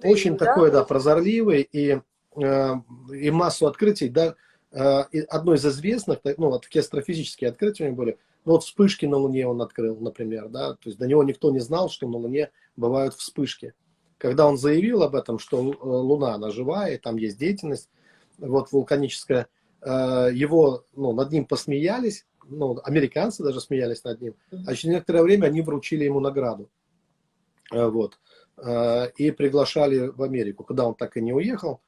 очень такой, да, прозорливый и, э, и массу открытий, да, одно из известных, ну, вот такие астрофизические открытия у него были, ну, вот вспышки на Луне он открыл, например, да, то есть до него никто не знал, что на Луне бывают вспышки. Когда он заявил об этом, что э, Луна, она живая, там есть деятельность, вот вулканическая, э, его, ну, над ним посмеялись, ну, американцы даже смеялись над ним, а через некоторое время они вручили ему награду, э, вот, и приглашали в Америку, куда он так и не уехал,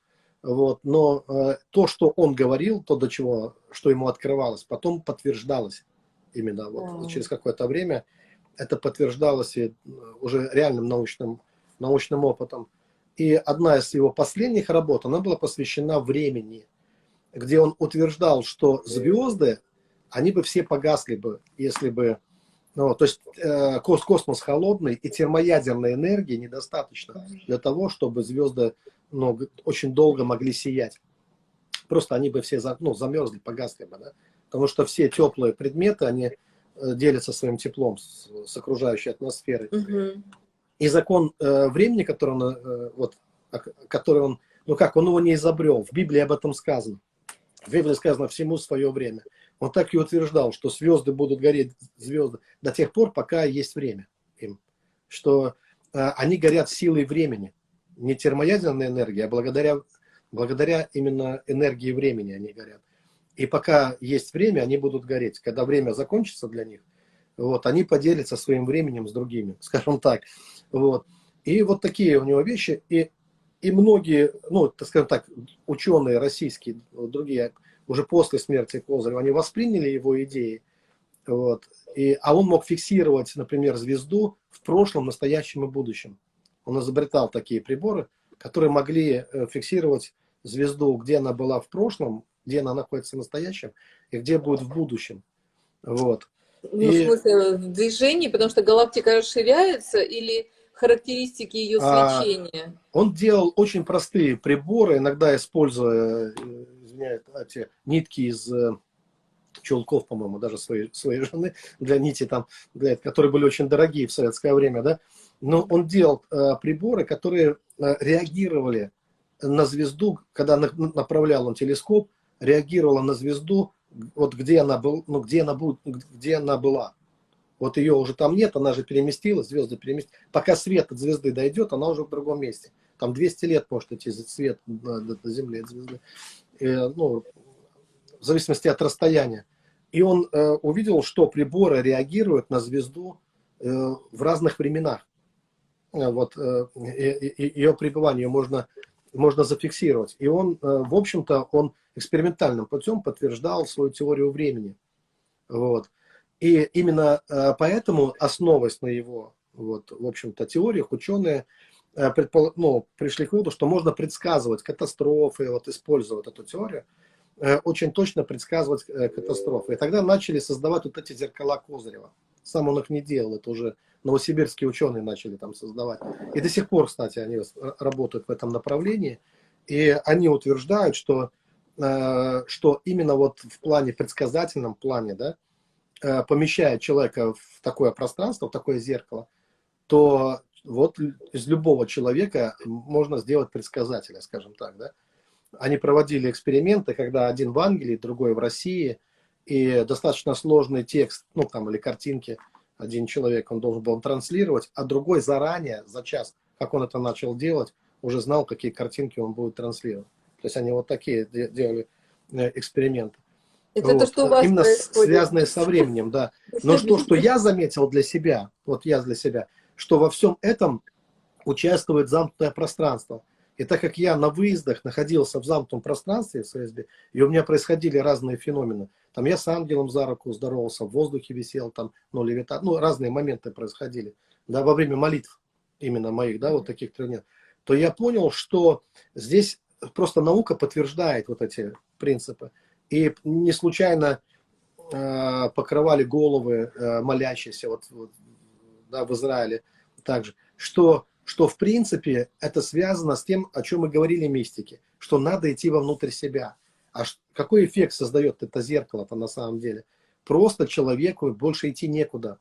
вот, но то, что он говорил, то, до чего, что ему открывалось, потом подтверждалось именно вот wow. через какое-то время. Это подтверждалось и уже реальным научным, научным опытом. И одна из его последних работ, она была посвящена времени, где он утверждал, что звезды, они бы все погасли бы, если бы, ну, то есть э, космос холодный и термоядерной энергии недостаточно для того, чтобы звезды ну, очень долго могли сиять. Просто они бы все ну, замерзли, погасли бы, да? потому что все теплые предметы, они э, делятся своим теплом с, с окружающей атмосферой. Угу. И закон э, времени, который он, э, вот, который он, ну как, он его не изобрел. В Библии об этом сказано. В Библии сказано всему свое время. Он так и утверждал, что звезды будут гореть, звезды, до тех пор, пока есть время им. Что э, они горят силой времени. Не термоядерной энергией, а благодаря, благодаря именно энергии времени они горят. И пока есть время, они будут гореть. Когда время закончится для них, вот, они поделятся своим временем с другими, скажем так. Вот. И вот такие у него вещи. И, и многие, ну, так скажем так, ученые российские, другие, уже после смерти Козырева, они восприняли его идеи. Вот. И, а он мог фиксировать, например, звезду в прошлом, настоящем и будущем. Он изобретал такие приборы, которые могли э, фиксировать звезду, где она была в прошлом, где она находится в настоящем и где будет в будущем. Вот. Ну, и... в смысле, в движении, потому что галактика расширяется или характеристики ее свечения? А, он делал очень простые приборы, иногда используя э, извиняюсь, эти нитки из э, чулков, по-моему, даже своей, своей жены, для нити там, для, которые были очень дорогие в советское время, да. Но он делал э, приборы, которые э, реагировали на звезду, когда на, направлял он телескоп, реагировала на звезду, вот где она, был, ну, где она, будет, где она была. Вот ее уже там нет, она же переместилась, звезды переместились. Пока свет от звезды дойдет, она уже в другом месте. Там 200 лет может идти свет до, Земли от звезды. И, ну, в зависимости от расстояния. И он э, увидел, что приборы реагируют на звезду э, в разных временах. Э, вот, э, и, ее пребывание можно, можно зафиксировать. И он, э, в общем-то, он экспериментальным путем подтверждал свою теорию времени. Вот. И именно э, поэтому, основываясь на его, вот, в общем-то, теориях, ученые э, предпол... ну, пришли к выводу, что можно предсказывать катастрофы, вот, используя вот эту теорию, э, очень точно предсказывать катастрофы. И тогда начали создавать вот эти зеркала Козырева. Сам он их не делал, это уже новосибирские ученые начали там создавать. И до сих пор, кстати, они работают в этом направлении. И они утверждают, что что именно вот в плане предсказательном плане, да, э, помещая человека в такое пространство, в такое зеркало, то вот из любого человека можно сделать предсказателя, скажем так, да. Они проводили эксперименты, когда один в Англии, другой в России, и достаточно сложный текст, ну там, или картинки, один человек, он должен был транслировать, а другой заранее, за час, как он это начал делать, уже знал, какие картинки он будет транслировать. То есть они вот такие делали э, эксперименты. Это вот. то, что у вас Именно происходит. связанное со временем, да. Но то, что я заметил для себя, вот я для себя, что во всем этом участвует замкнутое пространство. И так как я на выездах находился в замкнутом пространстве в ССБ, и у меня происходили разные феномены. Там я с ангелом за руку здоровался, в воздухе висел, там, ну, левита, ну, разные моменты происходили, да, во время молитв именно моих, да, вот таких тренировок, то я понял, что здесь просто наука подтверждает вот эти принципы. И не случайно э, покрывали головы э, молящиеся вот, вот да, в Израиле также, что, что в принципе это связано с тем, о чем мы говорили мистики, что надо идти вовнутрь себя. А какой эффект создает это зеркало-то на самом деле? Просто человеку больше идти некуда,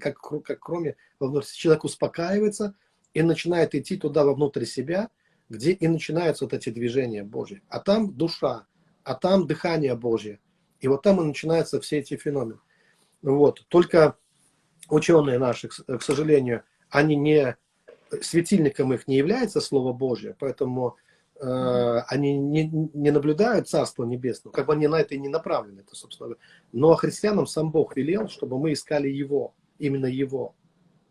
как, как кроме вовнутрь. Человек успокаивается и начинает идти туда вовнутрь себя, где и начинаются вот эти движения Божьи. А там душа, а там дыхание Божье. И вот там и начинаются все эти феномены. Вот. Только ученые наши, к сожалению, они не светильником их не является Слово Божье, поэтому э, они не, не наблюдают Царство Небесное, как бы они на это и не направлены, это, собственно. Но христианам сам Бог велел, чтобы мы искали Его, именно Его.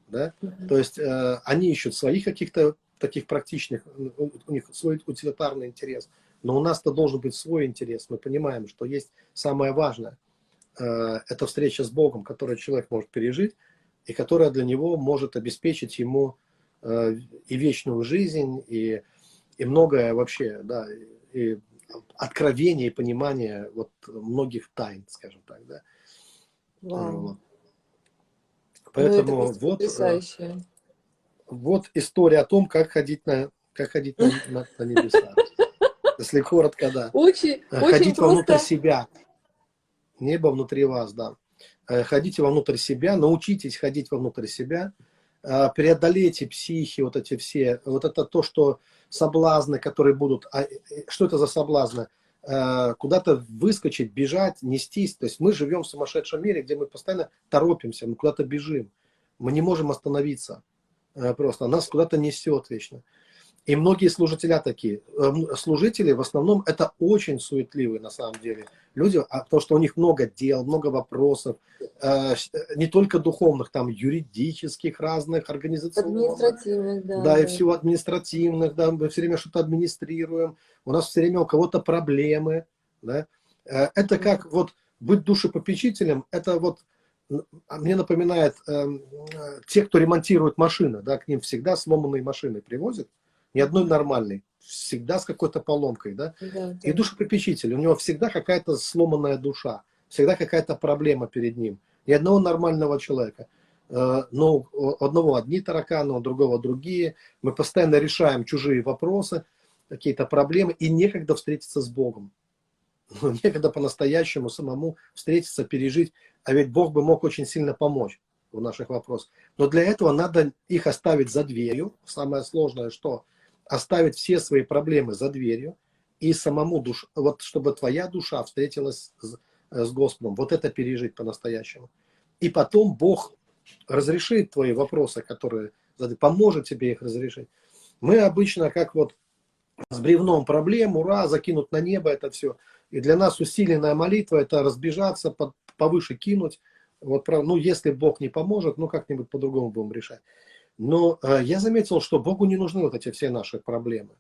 Да? Mm-hmm. То есть э, они ищут своих каких-то таких практичных, у них свой утилитарный интерес. Но у нас-то должен быть свой интерес. Мы понимаем, что есть самое важное. Э, это встреча с Богом, которую человек может пережить, и которая для него может обеспечить ему э, и вечную жизнь, и, и многое вообще, да, и откровение и понимание вот многих тайн, скажем так, да. Вау. Поэтому ну, вот, потрясающе. вот история о том, как ходить на, как ходить на, на, на небеса. Если коротко, да. Очень, Ходить очень вовнутрь просто... себя. Небо внутри вас, да. Э, ходите вовнутрь себя, научитесь ходить вовнутрь себя, э, преодолейте психи, вот эти все, вот это то, что соблазны, которые будут, а, э, что это за соблазны? Куда-то выскочить, бежать, нестись. То есть мы живем в сумасшедшем мире, где мы постоянно торопимся, мы куда-то бежим. Мы не можем остановиться просто, нас куда-то несет вечно. И многие служители такие. Эм, служители в основном это очень суетливые на самом деле люди, а потому что у них много дел, много вопросов, э, не только духовных, там юридических разных, организационных. Административных, да. Да, и всего административных, да, мы все время что-то администрируем, у нас все время у кого-то проблемы, да. Э, это как вот быть душепопечителем, это вот мне напоминает э, те, кто ремонтирует машины, да, к ним всегда сломанные машины привозят, ни одной нормальной, всегда с какой-то поломкой, да? Да. И душепопечитель, у него всегда какая-то сломанная душа, всегда какая-то проблема перед ним. Ни одного нормального человека. Э, но у одного одни тараканы, у другого другие. Мы постоянно решаем чужие вопросы, какие-то проблемы, и некогда встретиться с Богом. Некогда по-настоящему самому встретиться, пережить. А ведь Бог бы мог очень сильно помочь в наших вопросах. Но для этого надо их оставить за дверью. Самое сложное, что оставить все свои проблемы за дверью и самому душ, вот чтобы твоя душа встретилась с, с Господом, вот это пережить по-настоящему. И потом Бог разрешит твои вопросы, которые поможет тебе их разрешить. Мы обычно как вот с бревном проблем, ура, закинут на небо это все. И для нас усиленная молитва это разбежаться, повыше кинуть. Вот, ну, если Бог не поможет, ну, как-нибудь по-другому будем решать. Но э, я заметил, что Богу не нужны вот эти все наши проблемы,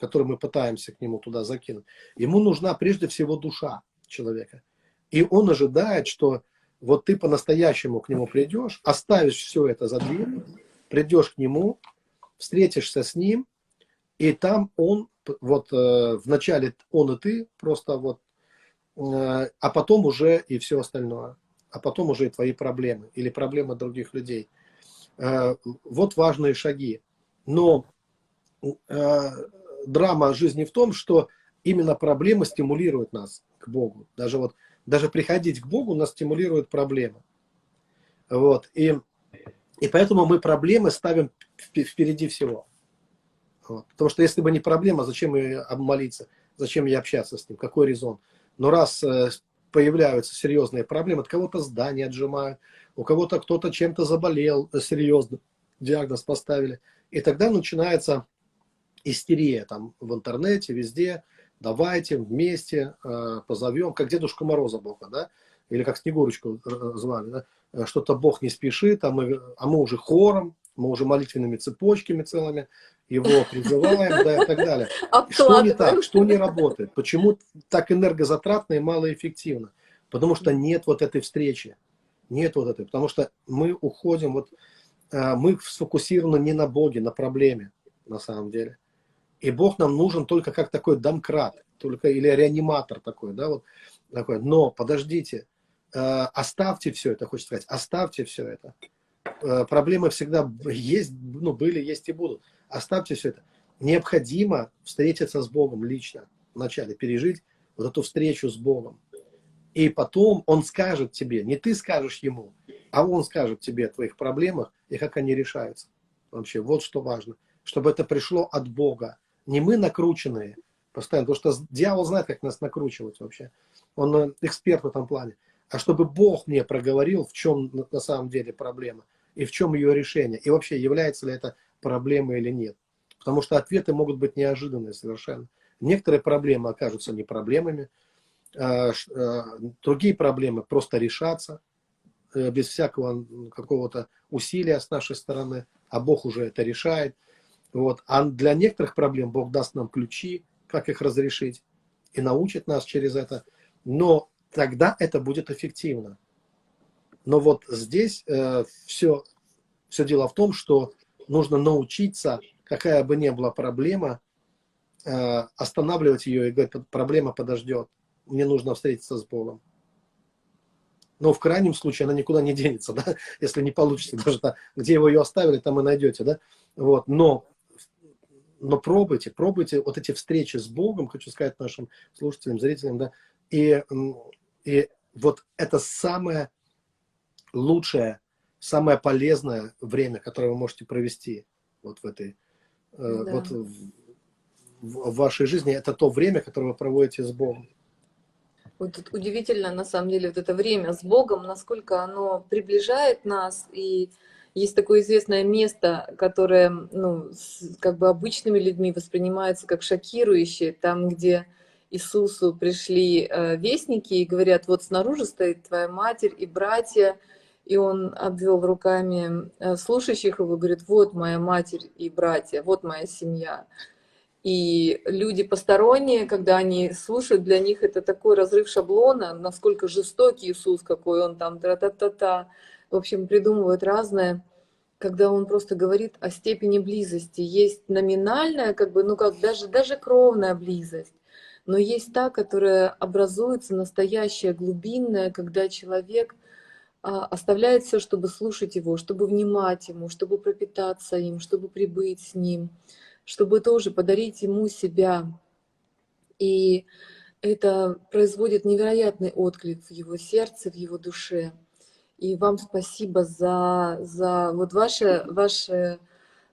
которые мы пытаемся к Нему туда закинуть. Ему нужна прежде всего душа человека. И Он ожидает, что вот ты по-настоящему к Нему придешь, оставишь все это за дверью, придешь к Нему, встретишься с Ним, и там Он, вот э, вначале Он и ты, просто вот, э, а потом уже и все остальное. А потом уже и твои проблемы или проблемы других людей – вот важные шаги. Но э, драма жизни в том, что именно проблема стимулирует нас к Богу. Даже вот даже приходить к Богу нас стимулирует проблема. Вот. И, и поэтому мы проблемы ставим впереди всего. Вот. Потому что если бы не проблема, зачем мне молиться, зачем мне общаться с ним, какой резон? Но раз э, появляются серьезные проблемы, от кого-то здание отжимают, у кого-то кто-то чем-то заболел э, серьезно, диагноз поставили. И тогда начинается истерия там в интернете, везде. Давайте вместе э, позовем, как Дедушка Мороза Бога, да? Или как Снегурочку э, звали, да? Э, что-то Бог не спешит, а мы, а мы уже хором, мы уже молитвенными цепочками целыми его призываем, да, и так далее. Что не так, что не работает, почему так энергозатратно и малоэффективно? Потому что нет вот этой встречи. Нет вот этой, потому что мы уходим, вот э, мы сфокусированы не на Боге, на проблеме, на самом деле. И Бог нам нужен только как такой домкрат, только или реаниматор такой, да, вот такой. Но подождите, э, оставьте все это, хочется сказать, оставьте все это. э, проблемы всегда есть, ну, были, есть и будут. Оставьте все это. Необходимо встретиться с Богом лично, вначале пережить вот эту встречу с Богом. И потом он скажет тебе, не ты скажешь ему, а он скажет тебе о твоих проблемах и как они решаются. Вообще, вот что важно. Чтобы это пришло от Бога. Не мы накрученные постоянно, потому что дьявол знает, как нас накручивать вообще. Он э, эксперт в этом плане. А чтобы Бог мне проговорил, в чем на самом деле проблема и в чем ее решение. И вообще, является ли это проблемой или нет. Потому что ответы могут быть неожиданные совершенно. Некоторые проблемы окажутся не проблемами, другие проблемы просто решатся э, без всякого какого-то усилия с нашей стороны, а Бог уже это решает. Вот. А для некоторых проблем Бог даст нам ключи, как их разрешить, и научит нас через это. Но тогда это будет эффективно. Но вот здесь э, все, все дело в том, что нужно научиться, какая бы ни была проблема, э, останавливать ее и говорить, проблема подождет, мне нужно встретиться с Богом. Но в крайнем случае она никуда не денется, да? если не получится даже да, где вы ее оставили, там и найдете. Да? Вот. Но, но пробуйте, пробуйте вот эти встречи с Богом, хочу сказать нашим слушателям, зрителям, да, и, и вот это самое лучшее, самое полезное время, которое вы можете провести вот в этой, э, да. вот в, в вашей жизни, это то время, которое вы проводите с Богом. Вот тут удивительно, на самом деле, вот это время с Богом, насколько оно приближает нас, и есть такое известное место, которое, ну, с, как бы обычными людьми воспринимается как шокирующее, там, где Иисусу пришли э, вестники и говорят, вот снаружи стоит твоя матерь и братья, и он обвел руками э, слушающих его, говорит, вот моя матерь и братья, вот моя семья. И люди посторонние, когда они слушают, для них это такой разрыв шаблона, насколько жестокий Иисус, какой он там, та-та-та-та. В общем, придумывают разное, когда он просто говорит о степени близости. Есть номинальная, как бы, ну как даже, даже кровная близость, но есть та, которая образуется настоящая, глубинная, когда человек а, оставляет все, чтобы слушать его, чтобы внимать ему, чтобы пропитаться им, чтобы прибыть с ним чтобы тоже подарить ему себя. И это производит невероятный отклик в его сердце, в его душе. И вам спасибо за, за вот ваше, ваше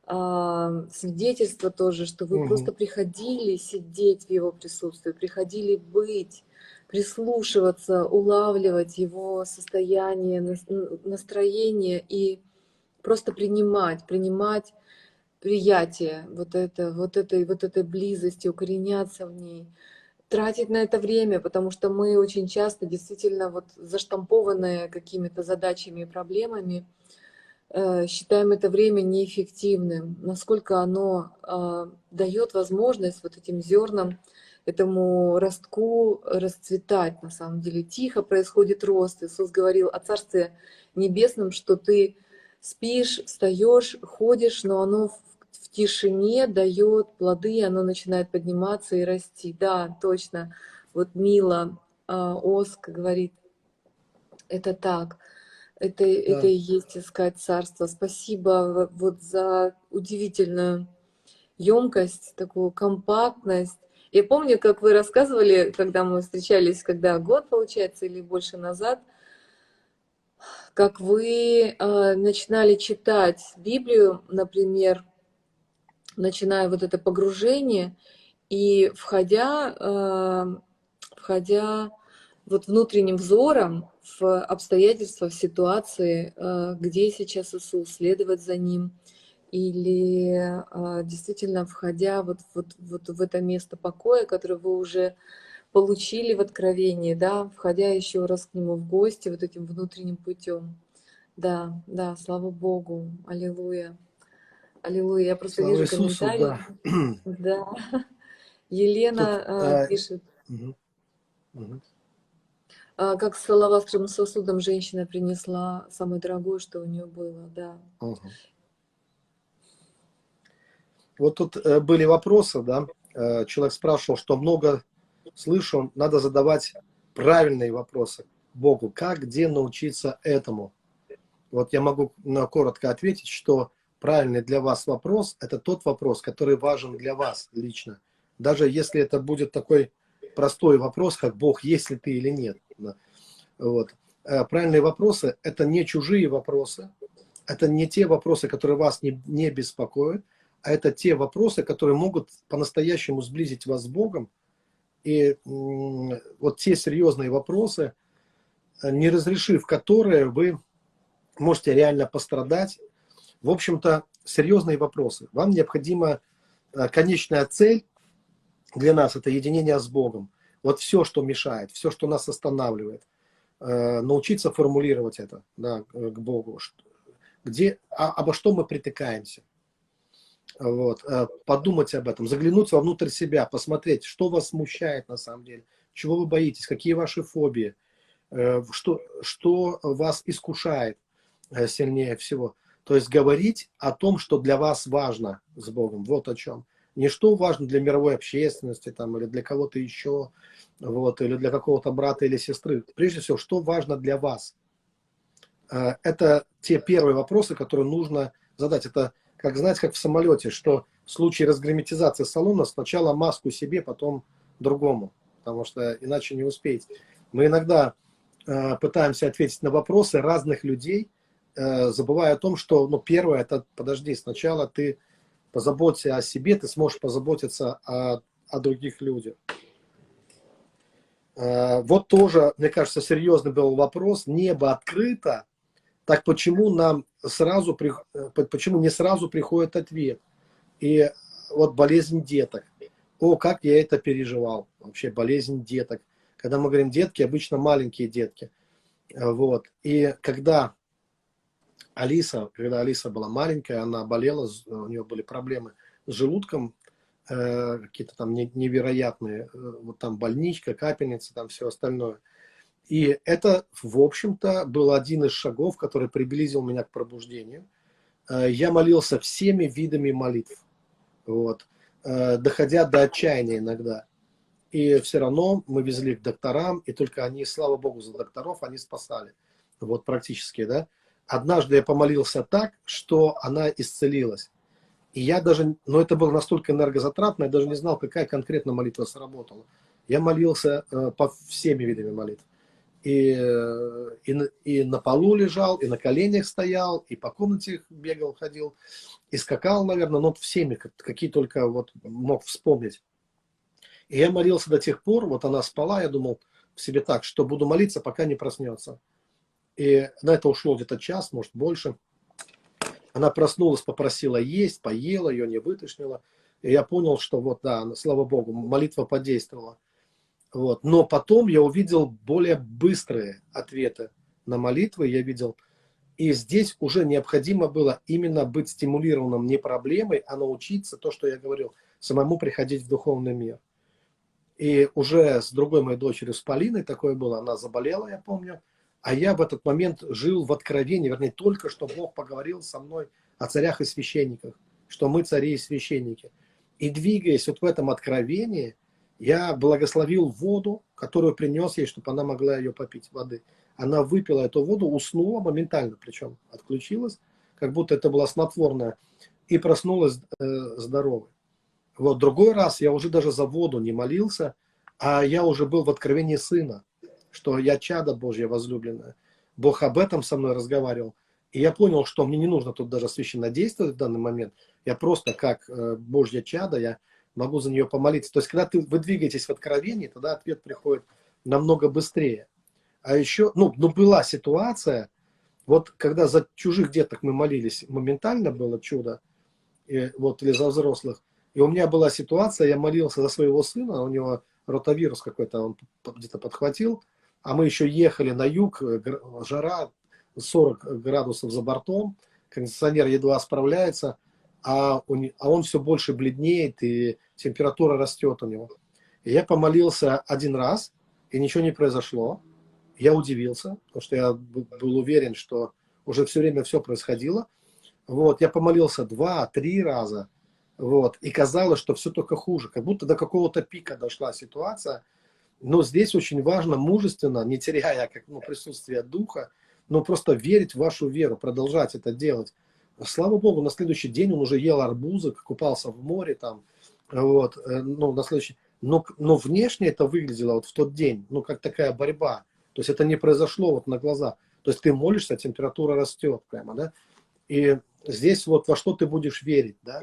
а, свидетельство тоже, что вы угу. просто приходили сидеть в его присутствии, приходили быть, прислушиваться, улавливать его состояние, настроение и просто принимать, принимать приятие вот это, вот этой, вот этой близости, укореняться в ней, тратить на это время, потому что мы очень часто действительно вот заштампованные какими-то задачами и проблемами, э, считаем это время неэффективным, насколько оно э, дает возможность вот этим зернам, этому ростку расцветать, на самом деле. Тихо происходит рост. Иисус говорил о Царстве Небесном, что ты спишь, встаешь, ходишь, но оно тишине дает плоды, оно начинает подниматься и расти. Да, точно. Вот Мила э, Оск говорит, это так. Это, да. это и есть искать царство. Спасибо вот за удивительную емкость, такую компактность. Я помню, как вы рассказывали, когда мы встречались, когда год, получается, или больше назад, как вы э, начинали читать Библию, например, начиная вот это погружение и входя, э, входя вот внутренним взором в обстоятельства, в ситуации, э, где сейчас Иисус, следовать за Ним, или э, действительно входя вот, вот, вот в это место покоя, которое вы уже получили в откровении, да, входя еще раз к Нему в гости вот этим внутренним путем. Да, да, слава Богу, аллилуйя. Аллилуйя. Я просто Слава вижу Иисусу, комментарий. Да. да. Елена Тут, а, пишет. Угу. Угу. Как с алавастровым сосудом женщина принесла самое дорогое, что у нее было, да. Угу. Вот тут э, были вопросы, да. Э, человек спрашивал, что много слышу, надо задавать правильные вопросы Богу. Как, где научиться этому? Вот я могу коротко ответить, что правильный для вас вопрос – это тот вопрос, который важен для вас лично. Даже если это будет такой простой вопрос, как Бог, есть ли ты или нет. Вот. Э, правильные вопросы – это не чужие вопросы, это не те вопросы, которые вас не, не беспокоят, а это те вопросы, которые могут по-настоящему сблизить вас с Богом. И вот те серьезные вопросы, э, не разрешив которые, вы можете реально пострадать. В общем-то, серьезные вопросы. Вам необходима э, конечная цель для нас – это единение с Богом. Вот все, что мешает, все, что нас останавливает. Э, научиться формулировать это да, к Богу. Где, а, обо что мы притыкаемся. Вот, э, подумать об этом, заглянуть вовнутрь себя, посмотреть, что вас смущает на самом деле, чего вы боитесь, какие ваши фобии, что, что вас искушает сильнее всего. То есть говорить о том, что для вас важно с Богом. Вот о чем. Не что важно для мировой общественности там, или для кого-то еще, вот, или для какого-то брата или сестры. Прежде всего, что важно для вас. Э, это те первые вопросы, которые нужно задать. Это, как знаете, как в самолете, что в случае разгерметизации салона сначала маску себе, потом другому, потому что иначе не успеете. Мы иногда э, пытаемся ответить на вопросы разных людей – забывая о том, что, ну, первое, это, подожди, сначала ты позаботься о себе, ты сможешь позаботиться о, о других людях. Э, вот тоже, мне кажется, серьезный был вопрос. Небо открыто, так почему нам сразу, э, почему не сразу приходит ответ? И вот болезнь деток. О, как я это переживал. Вообще болезнь деток. Когда мы говорим детки, обычно маленькие детки. Вот. И когда Алиса, когда Алиса была маленькая, она болела, у нее были проблемы с желудком, э, какие-то там невероятные, э, вот там больничка, капельница, там все остальное. И это, в общем-то, был один из шагов, который приблизил меня к пробуждению. Э, я молился всеми видами молитв, вот, э, доходя до отчаяния иногда. И все равно мы везли к докторам, и только они, слава богу, за докторов, они спасали. Вот практически, да. Однажды я помолился так, что она исцелилась. И я даже, но это было настолько энергозатратно, я даже не знал, какая конкретно молитва сработала. Я молился э, по всеми видами молитв. И, э, и, и на полу лежал, и на коленях стоял, и по комнате бегал, ходил, и скакал, наверное, но всеми, какие только вот мог вспомнить. И я молился до тех пор, вот она спала, я думал в себе так, что буду молиться, пока не проснется. И на это ушло где-то час, может больше. Она проснулась, попросила есть, поела, ее не вытошнило. И я понял, что вот, да, слава богу, молитва подействовала. Вот. Но потом я увидел более быстрые ответы на молитвы, я видел. И здесь уже необходимо было именно быть стимулированным не проблемой, а научиться, то, что я говорил, самому приходить в духовный мир. И уже с другой моей дочерью, с Полиной, такое было, она заболела, я помню, а я в этот момент жил в откровении, вернее, только что Бог поговорил со мной о царях и священниках, что мы цари и священники. И двигаясь вот в этом откровении, я благословил воду, которую принес ей, чтобы она могла ее попить, воды. Она выпила эту воду, уснула моментально, причем отключилась, как будто это была снотворная, и проснулась э, здоровой. Вот другой раз я уже даже за воду не молился, а я уже был в откровении сына что я чадо Божье возлюбленное. Бог об этом со мной разговаривал. И я понял, что мне не нужно тут даже священно действовать в данный момент. Я просто как э, Божье чадо, я могу за нее помолиться. То есть, когда ты, вы двигаетесь в откровении, тогда ответ приходит намного быстрее. А еще, ну, ну была ситуация, вот когда за чужих деток мы молились, моментально было чудо, и, вот, или за взрослых. И у меня была ситуация, я молился за своего сына, у него ротавирус какой-то, он где-то подхватил, а мы еще ехали на юг, э, жара, 40 градусов за бортом, кондиционер едва справляется, а он, а он все больше бледнеет, и температура растет у него. И я помолился один раз, и ничего не произошло. Я удивился, потому что я был уверен, что уже все время все происходило. Вот, я помолился два-три раза, вот, и казалось, что все только хуже, как будто до какого-то пика дошла ситуация, но здесь очень важно мужественно, не теряя как, ну, присутствие духа, ну, просто верить в вашу веру, продолжать это делать. Слава Богу, на следующий день он уже ел арбузы, купался в море там, вот, э, ну, на следующий, но, но внешне это выглядело вот в тот день, ну, как такая борьба, то есть это не произошло вот на глаза, то есть ты молишься, температура растет прямо, да, и здесь вот во что ты будешь верить, да,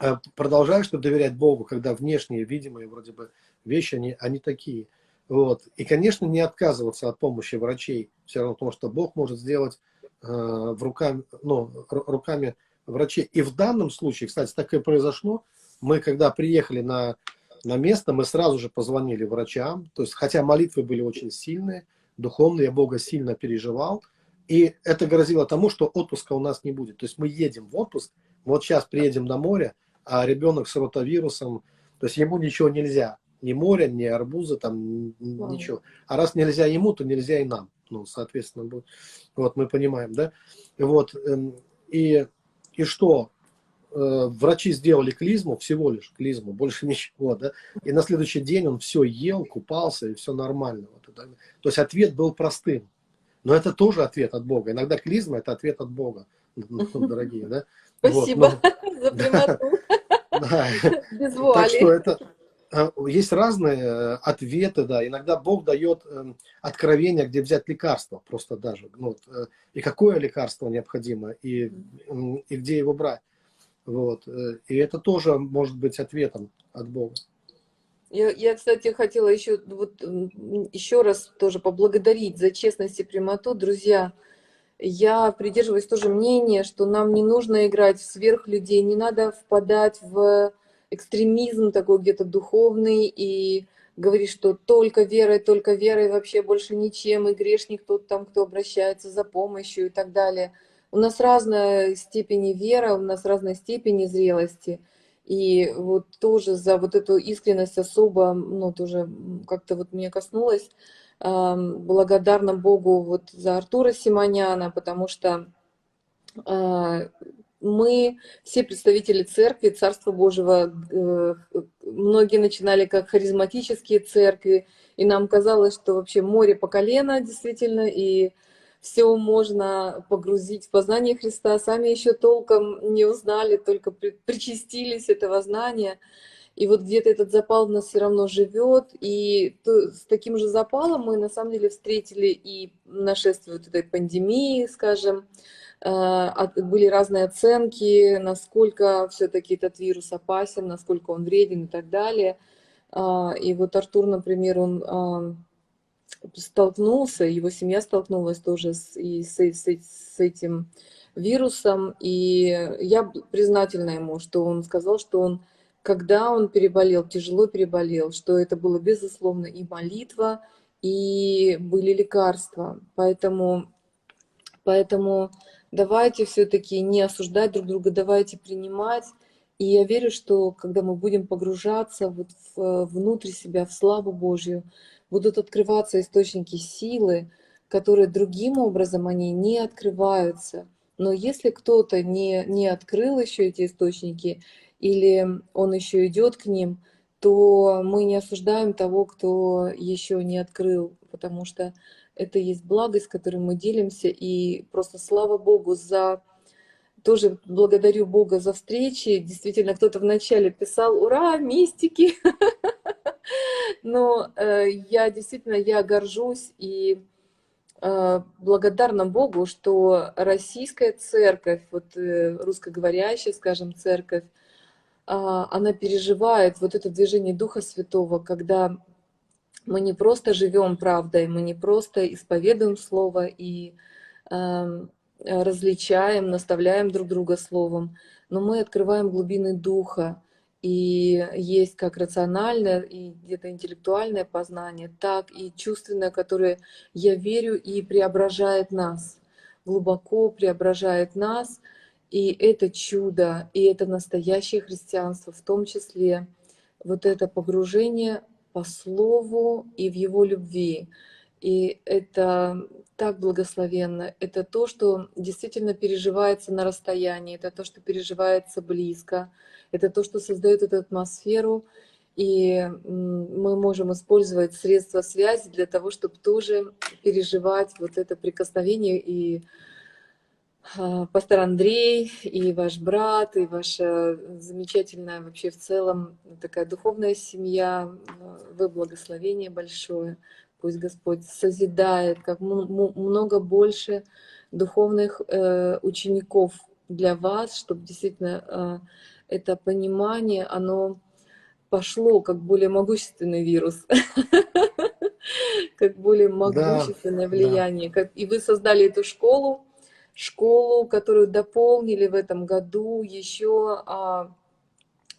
а продолжаешь ты доверять Богу, когда внешние, видимые вроде бы вещи, они, они такие. Вот. И, конечно, не отказываться от помощи врачей, все равно, потому что Бог может сделать э, в руками, ну, руками врачей. И в данном случае, кстати, так и произошло. Мы, когда приехали на, на место, мы сразу же позвонили врачам. То есть, хотя молитвы были очень сильные, духовные, я Бога сильно переживал. И это грозило тому, что отпуска у нас не будет. То есть мы едем в отпуск, вот сейчас приедем на море, а ребенок с ротавирусом, то есть ему ничего нельзя ни моря, ни арбуза, там Вау. ничего. А раз нельзя ему, то нельзя и нам. Ну, соответственно. Вот мы понимаем, да? Вот. Эм, и, и что? Э, врачи сделали клизму, всего лишь клизму, больше ничего, да? И на следующий день он все ел, купался, и все нормально. Вот это. То есть ответ был простым. Но это тоже ответ от Бога. Иногда клизма – это ответ от Бога, ну, дорогие, да? Спасибо вот, но... за прямоту. Без вуали. Так что это, есть разные э, ответы, да. Иногда Бог дает эм, откровение, где взять лекарство, просто даже. Ну, э, и какое лекарство необходимо, и, и где его брать. Вот. И это тоже может быть ответом от Бога. Я, я, кстати, хотела еще, вот, еще раз тоже поблагодарить за честность и прямоту. Друзья, я придерживаюсь тоже мнения, что нам не нужно играть в сверхлюдей, не надо впадать в экстремизм такой где-то духовный и говорит, что только верой, только верой, вообще больше ничем, и грешник тот там, кто обращается за помощью и так далее. У нас разная степень веры, у нас разная степень зрелости. И вот тоже за вот эту искренность особо, ну, тоже как-то вот меня коснулось. Благодарна Богу вот за Артура Симоняна, потому что а, мы все представители церкви, Царства Божьего, э, многие начинали как харизматические церкви, и нам казалось, что вообще море по колено действительно, и все можно погрузить в познание Христа. Сами еще толком не узнали, только причастились этого знания. И вот где-то этот запал в нас все равно живет. И с таким же запалом мы на самом деле встретили и нашествие вот этой пандемии, скажем, были разные оценки, насколько все-таки этот вирус опасен, насколько он вреден и так далее. А, и вот Артур, например, он а, столкнулся, его семья столкнулась тоже с, и с, с, с этим вирусом. И я признательна ему, что он сказал, что он, когда он переболел, тяжело переболел, что это было безусловно и молитва, и были лекарства. Поэтому, поэтому давайте все-таки не осуждать друг друга, давайте принимать. И я верю, что когда мы будем погружаться вот в, внутрь себя, в славу Божью, будут открываться источники силы, которые другим образом они не открываются. Но если кто-то не, не открыл еще эти источники, или он еще идет к ним, то мы не осуждаем того, кто еще не открыл, потому что это есть благость, которой мы делимся. И просто слава Богу за... Тоже благодарю Бога за встречи. Действительно, кто-то вначале писал «Ура, мистики!» Но э, я действительно, я горжусь и э, благодарна Богу, что российская церковь, вот э, русскоговорящая, скажем, церковь, э, она переживает вот это движение Духа Святого, когда мы не просто живем правдой, мы не просто исповедуем Слово и э, различаем, наставляем друг друга Словом, но мы открываем глубины Духа, и есть как рациональное и где-то интеллектуальное познание, так и чувственное, которое, я верю, и преображает нас, глубоко преображает нас, и это чудо, и это настоящее христианство, в том числе вот это погружение по слову и в его любви. И это так благословенно. Это то, что действительно переживается на расстоянии, это то, что переживается близко, это то, что создает эту атмосферу. и мы можем использовать средства связи для того, чтобы тоже переживать вот это прикосновение и пастор Андрей, и ваш брат, и ваша замечательная вообще в целом такая духовная семья, вы благословение большое. Пусть Господь созидает как много больше духовных э, учеников для вас, чтобы действительно э, это понимание, оно пошло как более могущественный вирус, как более могущественное влияние. И вы создали эту школу, школу, которую дополнили в этом году еще. А,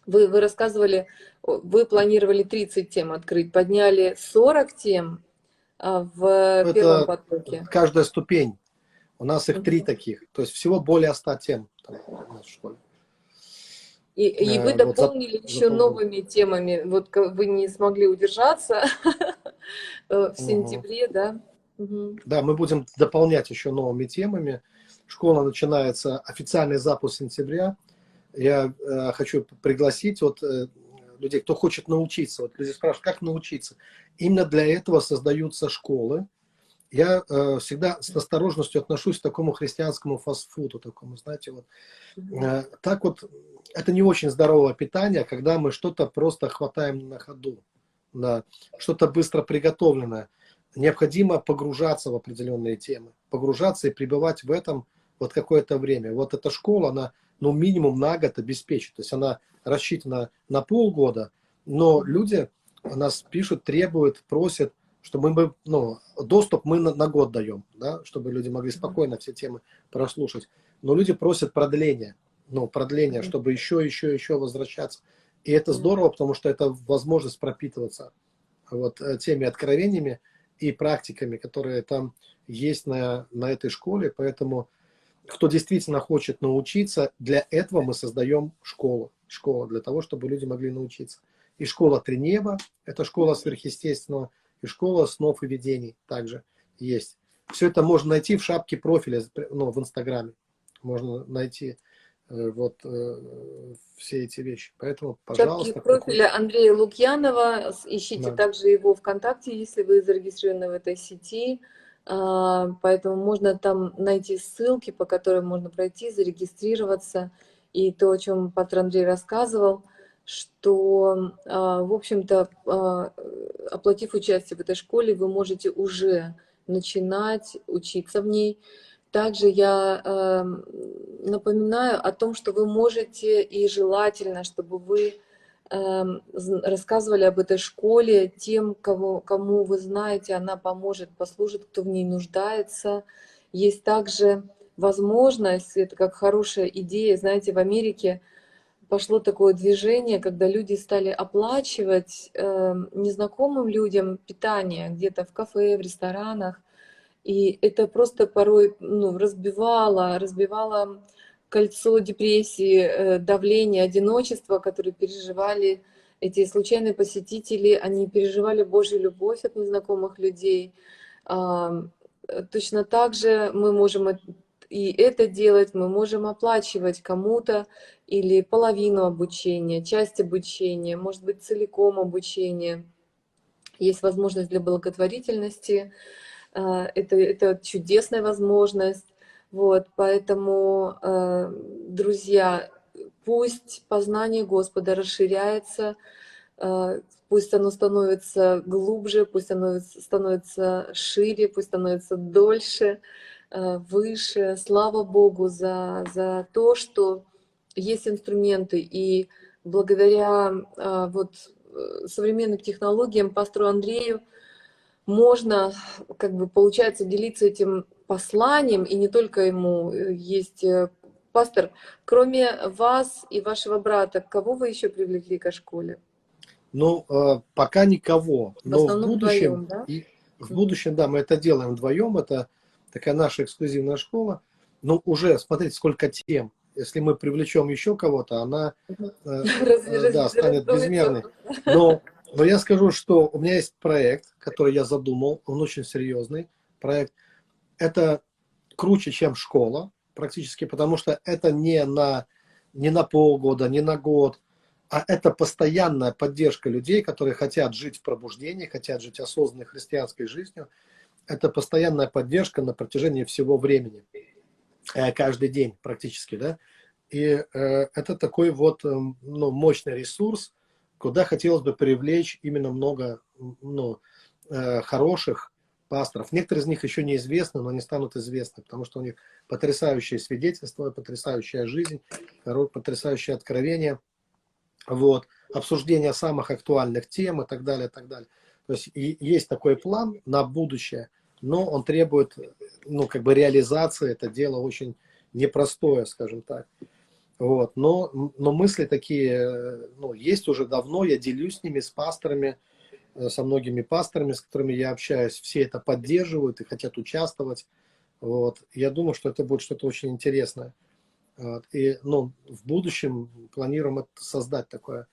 вы, вы рассказывали, вы планировали 30 тем открыть, подняли 40 тем а, в Это первом потоке. Каждая ступень. У нас их три таких. То есть всего более 100 тем там, у нас в школе. И, и вы Э, вот за- дополнили еще за полгода. новыми темами. Вот вы не смогли удержаться э, в сентябре, да? Да, мы будем дополнять еще новыми темами. Школа начинается, официальный запуск сентября. Я э, хочу пригласить вот, э, людей, кто хочет научиться. Вот люди спрашивают, как научиться. Именно для этого создаются школы. Я э, всегда с осторожностью отношусь к такому христианскому фастфуду, такому, знаете, вот. Э, так вот, это не очень здоровое питание, когда мы что-то просто хватаем на ходу, да, что-то быстро приготовленное. Необходимо погружаться в определенные темы, погружаться и пребывать в этом вот какое-то время. Вот эта школа, она ну, минимум на год обеспечит. То есть она рассчитана на полгода, но люди нас пишут, требуют, просят, что мы ну, доступ мы на, на год даем, да, чтобы люди могли спокойно все темы прослушать. Но люди просят продления, ну, продления, чтобы еще, еще, еще возвращаться. И это здорово, потому что это возможность пропитываться вот э, теми откровениями и практиками, которые там есть на, на этой школе. Поэтому кто действительно хочет научиться, для этого мы создаем школу. Школа для того, чтобы люди могли научиться. И школа Три Неба, это школа сверхъестественного, и школа снов и видений также есть. Все это можно найти в шапке профиля, ну, в Инстаграме. Можно найти вот э, все эти вещи. Поэтому, пожалуйста. Шапки профиля Андрея Лукьянова. Ищите Да. также его ВКонтакте, если вы зарегистрированы в этой сети. А, Поэтому можно там найти ссылки, по которым можно пройти, зарегистрироваться. И то, о чем пастор Андрей рассказывал, что, а, в общем-то, а, оплатив участие в этой школе, вы можете уже начинать учиться в ней. Также я эм, напоминаю о том, что вы можете и желательно, чтобы вы з- рассказывали об этой школе тем, кого, кому вы знаете, она поможет, послужит, кто в ней нуждается. Есть также возможность, это как хорошая идея, знаете, в Америке пошло такое движение, когда люди стали оплачивать эм, незнакомым людям питание где-то в кафе, в ресторанах. И это просто порой ну, разбивало, разбивало кольцо депрессии, э, давления, одиночества, которые переживали эти случайные посетители. Они переживали Божью любовь от незнакомых людей. Э, Точно так же мы можем и это делать, мы можем оплачивать кому-то или половину обучения, часть обучения, может быть, целиком обучение. Есть возможность для благотворительности. А, Это, это чудесная возможность. Вот, поэтому, э, друзья, пусть познание Господа расширяется, э, пусть оно становится глубже, пусть оно становится шире, пусть становится дольше, выше. Слава Богу за, за то, что есть инструменты, и благодаря вот, э, современным технологиям пастору Андрею можно, как бы, получается, делиться этим посланием, и не только ему. Э, Есть э, пастор, кроме вас и вашего брата, кого вы еще привлекли к школе? Ну, э, пока никого. В Но в основном будущем, вдвоем, да? и в будущем, да, мы это делаем вдвоем. Это такая наша эксклюзивная школа. Но уже, смотрите, сколько тем. Если мы привлечем еще кого-то, она э, да, станет безмерной. Но, но я скажу, что у меня есть проект, который я задумал, он очень серьезный проект. Это круче, чем школа, практически, потому что это не на, не на полгода, не на год, а это постоянная поддержка людей, которые хотят жить в пробуждении, хотят жить осознанной христианской жизнью. Это постоянная поддержка на протяжении всего времени, э, каждый день практически, да. И э, это такой вот э, ну, мощный ресурс, куда хотелось бы привлечь именно много ну, э, хороших пасторов. Некоторые из них еще неизвестны, но они станут известны, потому что у них потрясающее свидетельство, потрясающая жизнь, потрясающее откровение – вот, обсуждение самых актуальных тем и так далее, и так далее. То есть и есть такой план на будущее, но он требует, ну, как бы реализации, это дело очень непростое, скажем так. Вот, но, но мысли такие, ну, есть уже давно, я делюсь с ними, с пасторами, э, со многими пасторами, с которыми я общаюсь, все это поддерживают и хотят участвовать. Вот. Я думаю, что это будет что-то очень интересное. И ну, в будущем планируем создать такое.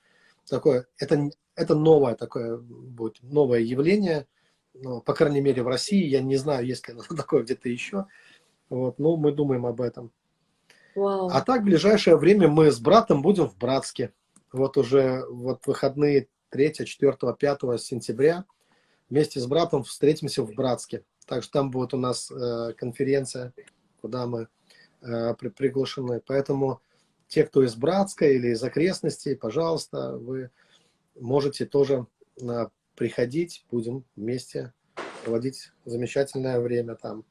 такое это, это новое такое будет, новое явление. Ну, по крайней мере, в России. Я не знаю, есть ли оно такое где-то еще. Вот, но мы думаем об этом. А так, в ближайшее время мы с братом будем в Братске. Вот уже вот выходные 3, 4, 5 сентября вместе с братом встретимся в Братске. Также там будет у нас э, конференция, куда мы Э, приглашены. Поэтому те, кто из Братска или из окрестностей, пожалуйста, вы можете тоже э, приходить, будем вместе проводить замечательное время там.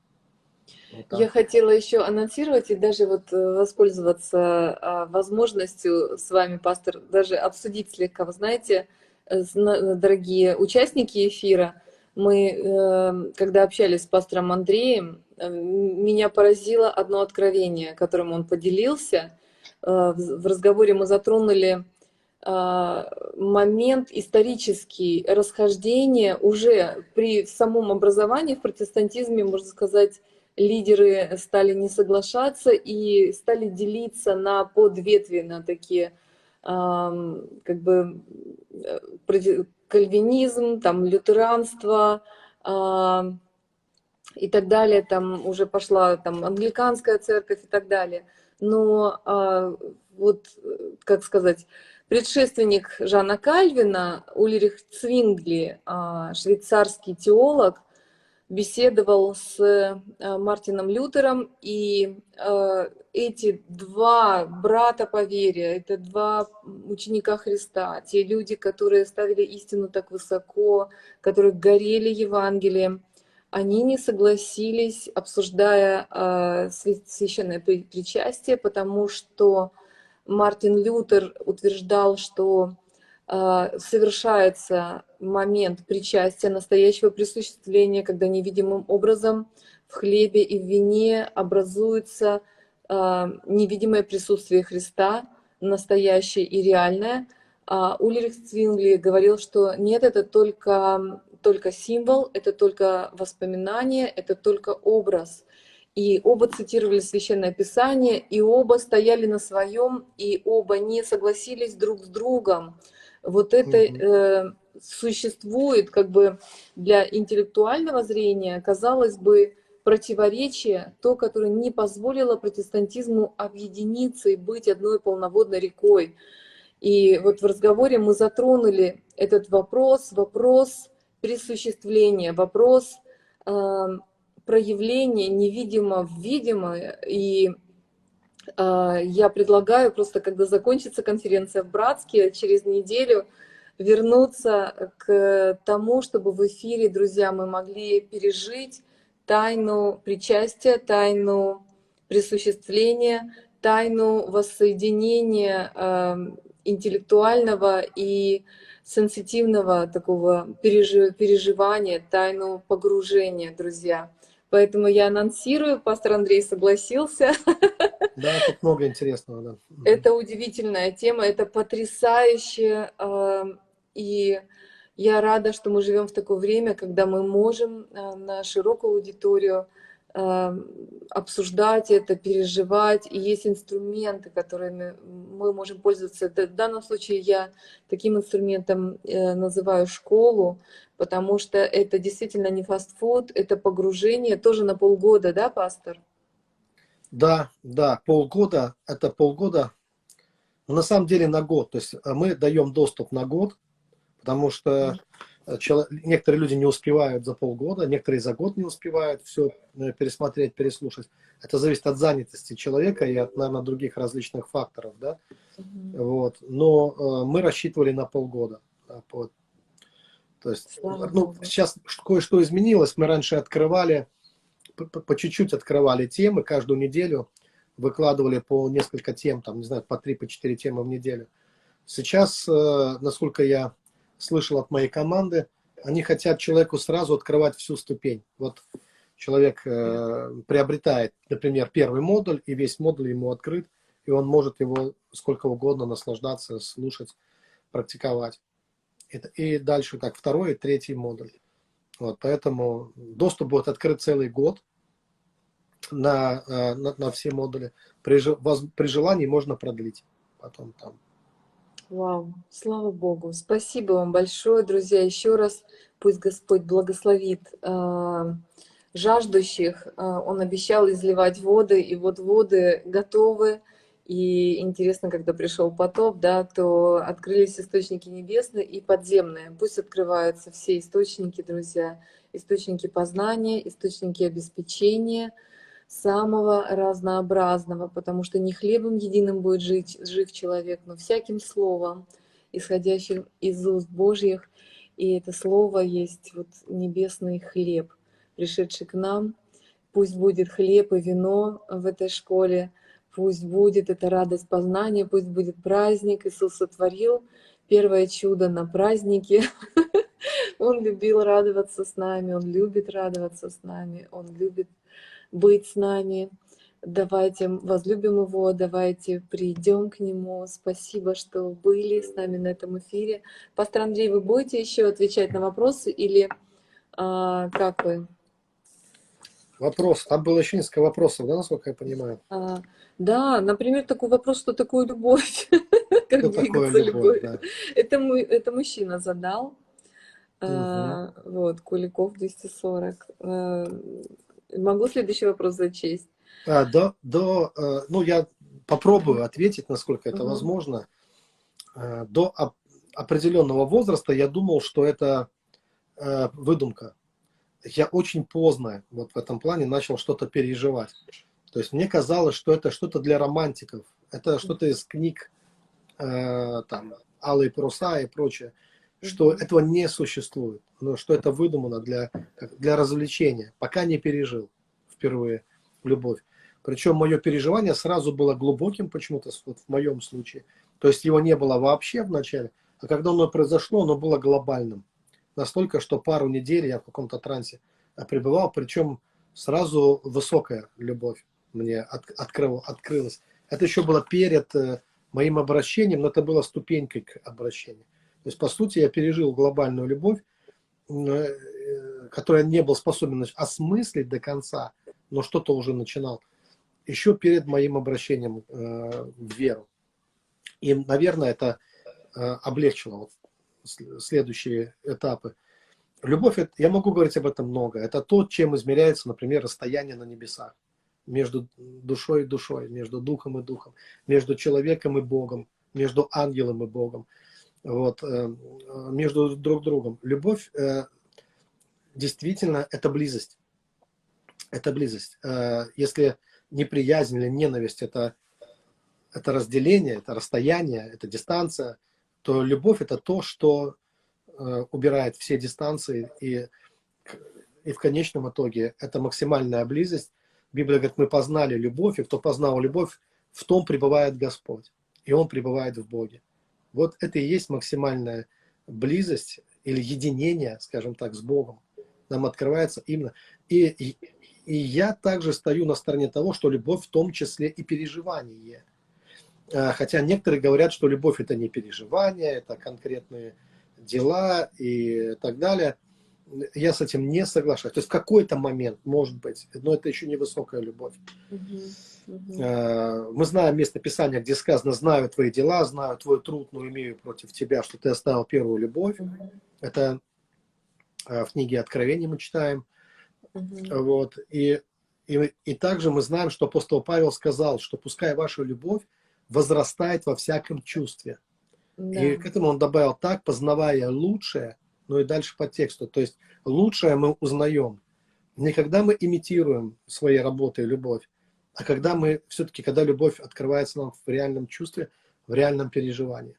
Вот Я хотела еще анонсировать и даже вот э, воспользоваться а, возможностью с вами, пастор, даже обсудить слегка. Вы знаете, дорогие участники эфира, мы, когда общались с пастором Андреем, меня поразило одно откровение, которым он поделился. Э, в разговоре мы затронули э, момент исторический расхождения уже при самом образовании в протестантизме, можно сказать, лидеры стали не соглашаться и стали делиться на подветви, на такие как бы э, кальвинизм, там лютеранство, и так далее, там уже пошла там англиканская церковь и так далее. Но а, вот, как сказать, предшественник Жана Кальвина, Ульрих Цвингли, а, швейцарский теолог, беседовал с а, Мартином Лютером, и а, эти два брата по вере, это два ученика Христа, те люди, которые ставили истину так высоко, которые горели Евангелием, они не согласились, обсуждая э, священное причастие, потому что Мартин Лютер утверждал, что э, совершается момент причастия, настоящего присуществления, когда невидимым образом в хлебе и в вине образуется э, невидимое присутствие Христа, настоящее и реальное. А Ульрих Цвингли говорил, что нет, это только только символ, это только воспоминание, это только образ. И оба цитировали Священное Писание, и оба стояли на своем, и оба не согласились друг с другом. Вот это э, существует как бы для интеллектуального зрения, казалось бы, противоречие, то, которое не позволило протестантизму объединиться и быть одной полноводной рекой. И вот в разговоре мы затронули этот вопрос, вопрос присуществление, вопрос э, проявления невидимо в видимое. И я предлагаю просто, когда закончится конференция в Братске, через неделю вернуться к тому, чтобы в эфире, друзья, мы могли пережить тайну причастия, тайну присуществления, тайну воссоединения э, интеллектуального и сенситивного такого переживания, тайну погружения, друзья. Поэтому я анонсирую, пастор Андрей согласился. Да, тут много интересного. Да. Это удивительная тема, это потрясающе. А, и я рада, что мы живем в такое время, когда мы можем а, на широкую аудиторию Эм, обсуждать это, переживать. И есть инструменты, которыми мы можем пользоваться. В данном случае я таким инструментом э, называю школу, потому что это действительно не фастфуд, это погружение тоже на полгода, да, пастор? Да, да, полгода, это полгода на самом деле на год. То есть э, мы даем доступ на год, потому что э, некоторые люди не успевают за полгода, некоторые за год не успевают все э, пересмотреть, переслушать. Это зависит от занятости человека и от, наверное, других различных факторов, да. Угу. Вот. Но мы рассчитывали на полгода. Вот. То есть, ну, сейчас кое-что изменилось. Мы раньше открывали, по чуть-чуть открывали темы каждую неделю выкладывали по несколько тем, там, не знаю, по три, по четыре темы в неделю. Сейчас, э, насколько я слышал от моей команды, они хотят человеку сразу открывать всю ступень. Вот человек э, приобретает, например, первый модуль, и весь модуль ему открыт, и он может его сколько угодно наслаждаться, слушать, практиковать. И, и дальше как второй и третий модуль. Вот, поэтому доступ будет открыт целый год на, э, на, на все модули. При, при желании можно продлить потом там. Вау, слава Богу. Спасибо вам большое, друзья. Еще раз пусть Господь благословит э, жаждущих. Э, он обещал изливать воды, и вот воды готовы. И интересно, когда пришел потоп, да, то открылись источники небесные и подземные. Пусть открываются все источники, друзья. Источники познания, источники обеспечения – самого разнообразного, потому что не хлебом единым будет жить, жив человек, но всяким словом, исходящим из уст Божьих. И это слово есть вот небесный хлеб, пришедший к нам. Пусть будет хлеб и вино в этой школе, пусть будет эта радость познания, пусть будет праздник. Иисус сотворил первое чудо на празднике. Он любил радоваться с нами, Он любит радоваться с нами, Он любит быть с нами. Давайте возлюбим Его, давайте придем к Нему. Спасибо, что были с нами на этом эфире. Пастор Андрей, вы будете еще отвечать на вопросы или а, как вы? Вопрос. Там было еще несколько вопросов, да, насколько я понимаю? А, да, например, такой вопрос, что такое любовь? Как двигаться любовь? Это мужчина задал. А, вот, Куликов 240. Могу следующий вопрос зачесть? А, до, до, э, ну, я попробую ответить, насколько это угу. возможно. Э, до определенного возраста я думал, что это э, выдумка. Я очень поздно вот в этом плане начал что-то переживать. То есть мне казалось, что это что-то для романтиков. Это что-то из книг там «Алые паруса» и прочее что этого не существует, но что это выдумано для, для развлечения, пока не пережил впервые любовь. Причем мое переживание сразу было глубоким почему-то, вот в моем случае. То есть его не было вообще в начале, а когда оно произошло, оно было глобальным. Настолько, что пару недель я в каком-то трансе пребывал, причем сразу высокая любовь мне от, открыл, открылась. Это еще было перед э, моим обращением, но это было ступенькой к обращению. То есть, по сути, я пережил глобальную любовь, э, которую я не был способен осмыслить до конца, но что-то уже начинал. Еще перед моим обращением э, в веру. И, наверное, это э, облегчило вот следующие этапы. Любовь, я могу говорить об этом много. Это то, чем измеряется, например, расстояние на небесах между душой и душой, между духом и духом, между человеком и Богом, между ангелом и Богом вот, э, между друг другом. Любовь э, действительно это близость. Это близость. Э, если неприязнь или ненависть это, это разделение, это расстояние, это дистанция, то любовь это то, что убирает все дистанции и, и в конечном итоге это максимальная близость. Библия говорит, мы познали любовь, и кто познал любовь, в том пребывает Господь, и Он пребывает в Боге. Вот это и есть максимальная близость или единение, скажем так, с Богом. Нам открывается именно. И, и, и я также стою на стороне того, что любовь в том числе и переживание. А, хотя некоторые говорят, что любовь это не переживание, это конкретные дела и так далее. Я с этим не соглашаюсь. То есть в какой-то момент, может быть, но это еще не высокая любовь. Угу. Угу. Мы знаем место Писания, где сказано, знаю твои дела, знаю твой труд, но имею против тебя, что ты оставил первую любовь. Это э, в книге Откровения мы читаем. Вот. И, и, и также мы знаем, что апостол Павел сказал, что пускай ваша любовь возрастает во всяком чувстве. Да. И к этому он добавил так, познавая лучшее, ну и дальше по тексту. То есть лучшее мы узнаем. Не когда мы имитируем своей работой любовь, а когда мы все-таки, когда любовь открывается нам в реальном чувстве, в реальном переживании.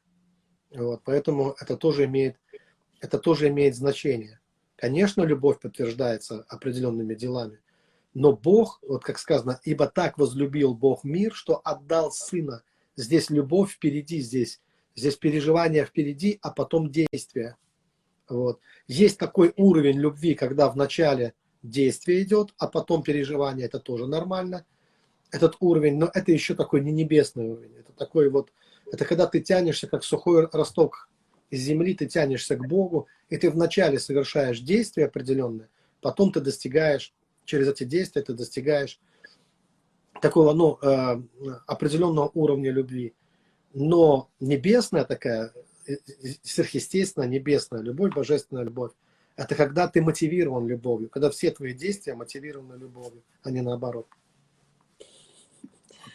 Вот, поэтому это тоже имеет, это тоже имеет значение. Конечно, любовь подтверждается определенными делами, но Бог, вот как сказано, ибо так возлюбил Бог мир, что отдал Сына. Здесь любовь впереди, здесь, здесь переживание впереди, а потом действие. Вот. Есть такой уровень любви, когда вначале действие идет, а потом переживание, это тоже нормально. Этот уровень, но это еще такой не небесный уровень. Это такой вот, это когда ты тянешься, как сухой росток из земли, ты тянешься к Богу, и ты вначале совершаешь действие определенное, потом ты достигаешь, через эти действия ты достигаешь такого, ну, э, определенного уровня любви. Но небесная такая, э, сверхъестественная небесная любовь, божественная любовь, это когда ты мотивирован любовью, когда все твои действия мотивированы любовью, а не наоборот.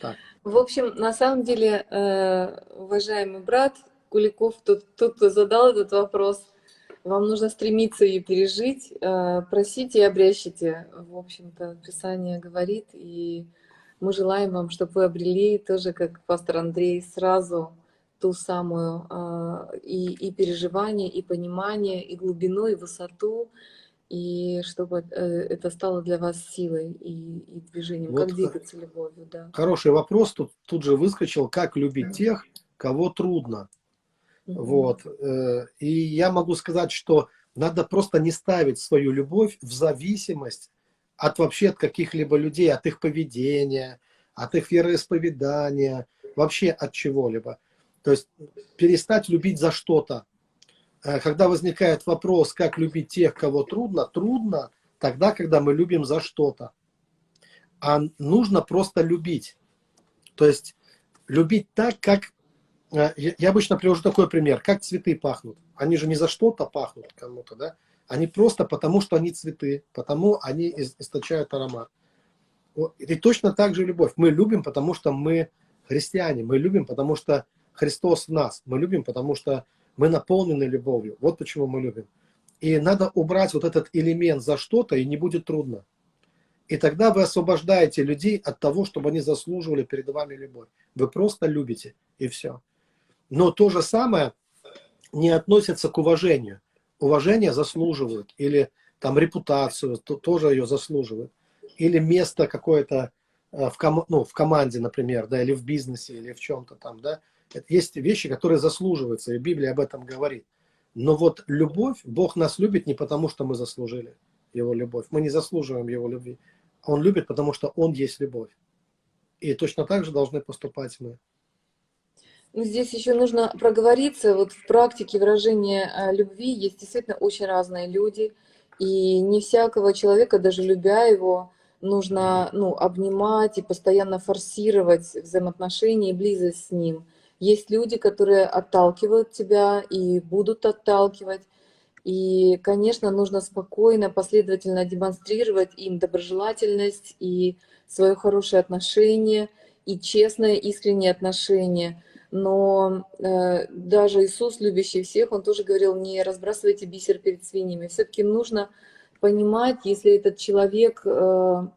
Так. В общем, на самом деле, э, уважаемый брат Куликов, тот, тот, кто задал этот вопрос, вам нужно стремиться ее пережить, э, просите и обрящите. В общем-то, Писание говорит, и мы желаем вам, чтобы вы обрели тоже, как пастор Андрей, сразу ту самую а, и, и переживание, и понимание, и глубину, и высоту, и чтобы э, это стало для вас силой и, и движением, вот как двигаться любовью. Да. Хороший вопрос тут, тут же выскочил, как любить тех, кого трудно. Угу. Вот. Э, и я могу сказать, что надо просто не ставить свою любовь в зависимость от вообще от каких-либо людей, от их поведения, от их вероисповедания, вообще от чего-либо. То есть перестать любить за что-то. Э, когда возникает вопрос, как любить тех, кого трудно, трудно тогда, когда мы любим за что-то. А нужно просто любить. То есть любить так, как... Э, я обычно привожу такой пример. Как цветы пахнут. Они же не за что-то пахнут кому-то, да? Они просто потому, что они цветы, потому они источают аромат. И точно так же любовь. Мы любим, потому что мы христиане. Мы любим, потому что Христос в нас. Мы любим, потому что мы наполнены любовью. Вот почему мы любим. И надо убрать вот этот элемент за что-то, и не будет трудно. И тогда вы освобождаете людей от того, чтобы они заслуживали перед вами любовь. Вы просто любите, и все. Но то же самое не относится к уважению. Уважение заслуживают. Или там репутацию, то, тоже ее заслуживают. Или место какое-то э, в, ком, ну, в команде, например, да, или в бизнесе, или в чем-то там, да, есть вещи, которые заслуживаются, и Библия об этом говорит. Но вот любовь, Бог нас любит не потому, что мы заслужили Его любовь. Мы не заслуживаем Его любви. Он любит, потому что Он есть любовь. И точно так же должны поступать мы. Ну, здесь еще нужно проговориться. Вот в практике выражения а, любви есть действительно очень разные люди. И не всякого человека, даже любя его, нужно ну, обнимать и постоянно форсировать взаимоотношения и близость с ним – есть люди, которые отталкивают тебя и будут отталкивать. И, конечно, нужно спокойно, последовательно демонстрировать им доброжелательность и свое хорошее отношение, и честное, искреннее отношение. Но э, даже Иисус, любящий всех, Он тоже говорил, не разбрасывайте бисер перед свиньями. Все-таки нужно понимать, если этот человек э,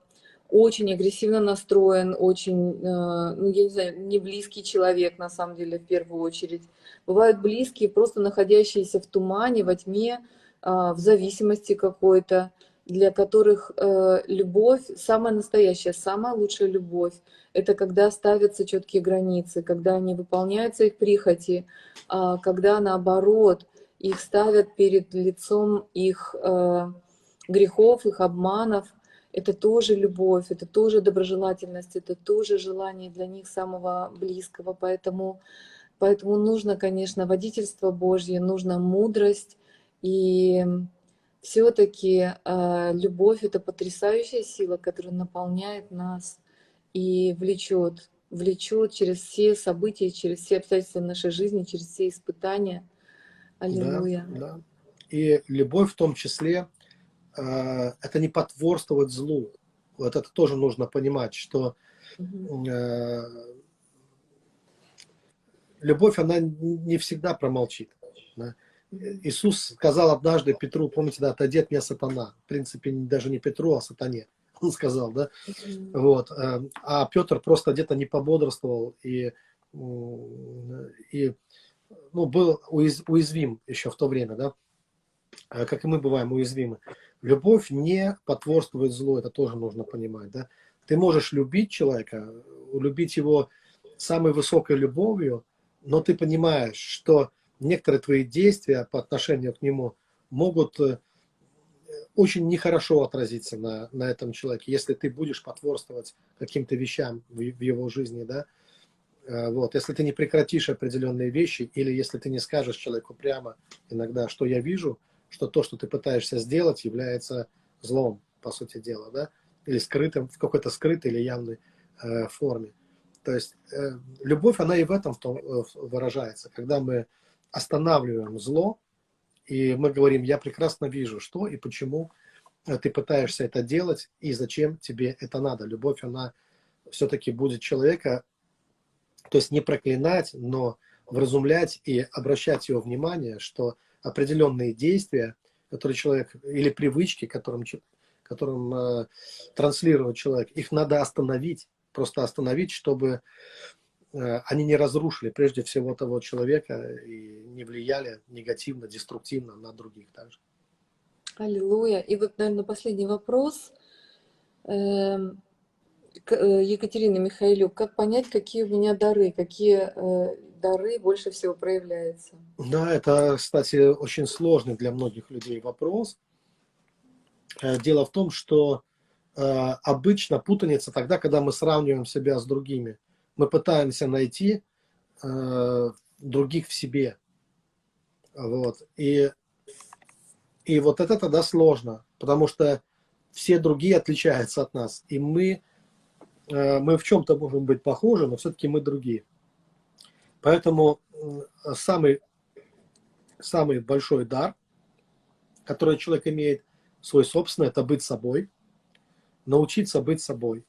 очень агрессивно настроен, очень, э, ну, я не знаю, не близкий человек, на самом деле, в первую очередь. Бывают близкие, просто находящиеся в тумане, во тьме, а, в зависимости какой-то, для которых э, любовь, самая настоящая, самая лучшая любовь, это когда ставятся четкие границы, когда не выполняются их прихоти, а когда, наоборот, их ставят перед лицом их э, грехов, их обманов, это тоже любовь, это тоже доброжелательность, это тоже желание для них самого близкого. Поэтому, поэтому нужно, конечно, водительство Божье, нужна мудрость. И все-таки э, любовь — это потрясающая сила, которая наполняет нас и влечет, влечет через все события, через все обстоятельства нашей жизни, через все испытания. Аллилуйя. Да, да. И любовь в том числе это не потворствовать злу. Вот это тоже нужно понимать, что э, любовь, она не всегда промолчит. Да? Иисус сказал однажды Петру, помните, да, отойди от меня сатана. В принципе, даже не Петру, а сатане. Он сказал, да. Вот. Э, а Петр просто где-то не пободрствовал и, и ну, был уязвим еще в то время, да. Э, как и мы бываем уязвимы. Любовь не потворствует злу, это тоже нужно понимать, да. Ты можешь любить человека, любить его самой высокой любовью, но ты понимаешь, что некоторые твои действия по отношению к нему могут э, очень нехорошо отразиться на, на этом человеке, если ты будешь потворствовать каким-то вещам в, в его жизни, да, э, вот, если ты не прекратишь определенные вещи, или если ты не скажешь человеку прямо иногда, что я вижу, что то, что ты пытаешься сделать, является злом, по сути дела, да, или скрытым, в какой-то скрытой или явной э, форме. То есть э, любовь, она и в этом в том, э, выражается, когда мы останавливаем зло, и мы говорим, я прекрасно вижу, что и почему ты пытаешься это делать, и зачем тебе это надо. Любовь, она все-таки будет человека, то есть не проклинать, но вразумлять и обращать его внимание, что определенные действия, которые человек, или привычки, которым, которым э, транслирует человек, их надо остановить, просто остановить, чтобы Э, они не разрушили прежде всего того человека и не влияли негативно, деструктивно на других также. Аллилуйя. И вот, наверное, последний вопрос. Эм, э, Екатерина Михайлюк, как понять, какие у меня дары, какие э, дары больше всего проявляются? Да, это, кстати, очень сложный для многих людей вопрос. Дело в том, что обычно путаница тогда, когда мы сравниваем себя с другими мы пытаемся найти э, других в себе. Вот. И, и вот это тогда сложно, потому что все другие отличаются от нас. И мы, э, мы в чем-то можем быть похожи, но все-таки мы другие. Поэтому э, самый, самый большой дар, который человек имеет, свой собственный, это быть собой, научиться быть собой,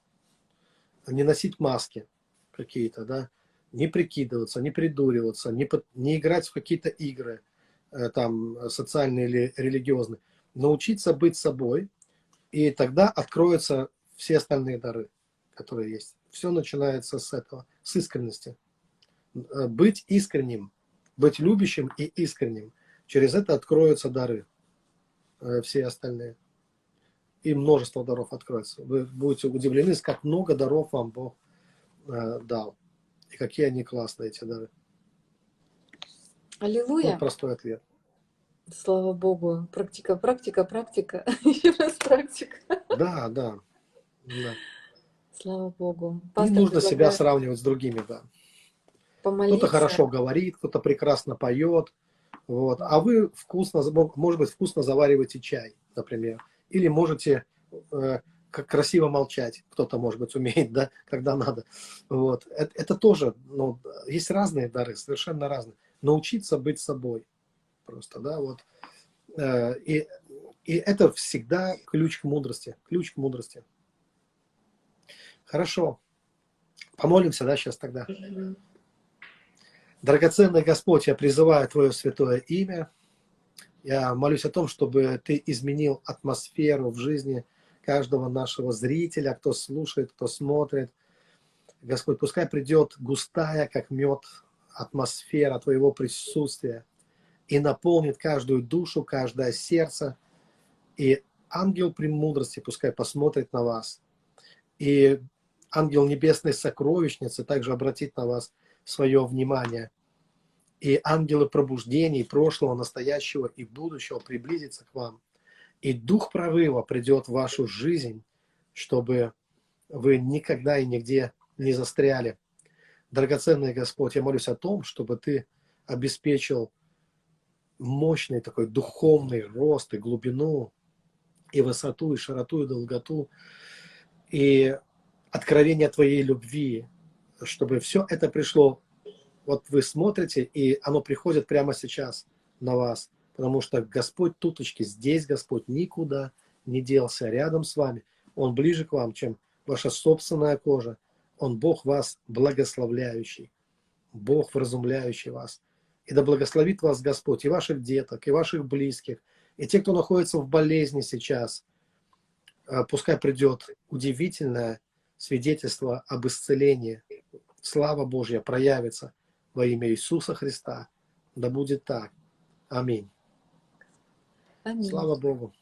не носить маски – какие-то, да, не прикидываться, не придуриваться, не, под, не играть в какие-то игры, э, там, социальные или религиозные. Научиться быть собой, и тогда откроются все остальные дары, которые есть. Все начинается с этого, с искренности. Э, быть искренним, быть любящим и искренним. Через это откроются дары, э, все остальные. И множество даров откроется. Вы будете удивлены, как много даров вам Бог э, дал. И какие они классные, эти дары. Аллилуйя. Вот простой ответ. Слава Богу. Практика, практика, практика. Еще раз практика. Да, да. да. Слава Богу. Пастор Не нужно себя сравнивать с другими, да. Кто-то хорошо говорит, кто-то прекрасно поет. Вот. А вы вкусно, может быть, вкусно завариваете чай, например. Или можете э, как красиво молчать, кто-то, может быть, умеет, да, когда надо. Вот. Это, это тоже, ну, есть разные дары, совершенно разные. Научиться быть собой просто, да, вот. Э, и, и это всегда ключ к мудрости, ключ к мудрости. Хорошо. Помолимся, да, сейчас тогда. Драгоценный Господь, я призываю Твое святое имя. Я молюсь о том, чтобы Ты изменил атмосферу в жизни каждого нашего зрителя, кто слушает, кто смотрит. Господь, пускай придет густая, как мед, атмосфера Твоего присутствия и наполнит каждую душу, каждое сердце. И ангел премудрости пускай посмотрит на вас. И ангел небесной сокровищницы также обратит на вас свое внимание. И ангелы пробуждений прошлого, настоящего и будущего приблизятся к вам и дух прорыва придет в вашу жизнь, чтобы вы никогда и нигде не застряли. Драгоценный Господь, я молюсь о том, чтобы Ты обеспечил мощный такой духовный рост и глубину, и высоту, и широту, и долготу, и откровение Твоей любви, чтобы все это пришло, вот вы смотрите, и оно приходит прямо сейчас на вас – потому что Господь туточки, здесь Господь никуда не делся, рядом с вами. Он ближе к вам, чем ваша собственная кожа. Он Бог вас благословляющий. Бог, вразумляющий вас. И да благословит вас Господь, и ваших деток, и ваших близких, и те, кто находится в болезни сейчас. А, Пускай придет удивительное свидетельство об исцелении. Слава Божья проявится во имя Иисуса Христа. Да будет так. Аминь. Аминь. Слава Богу.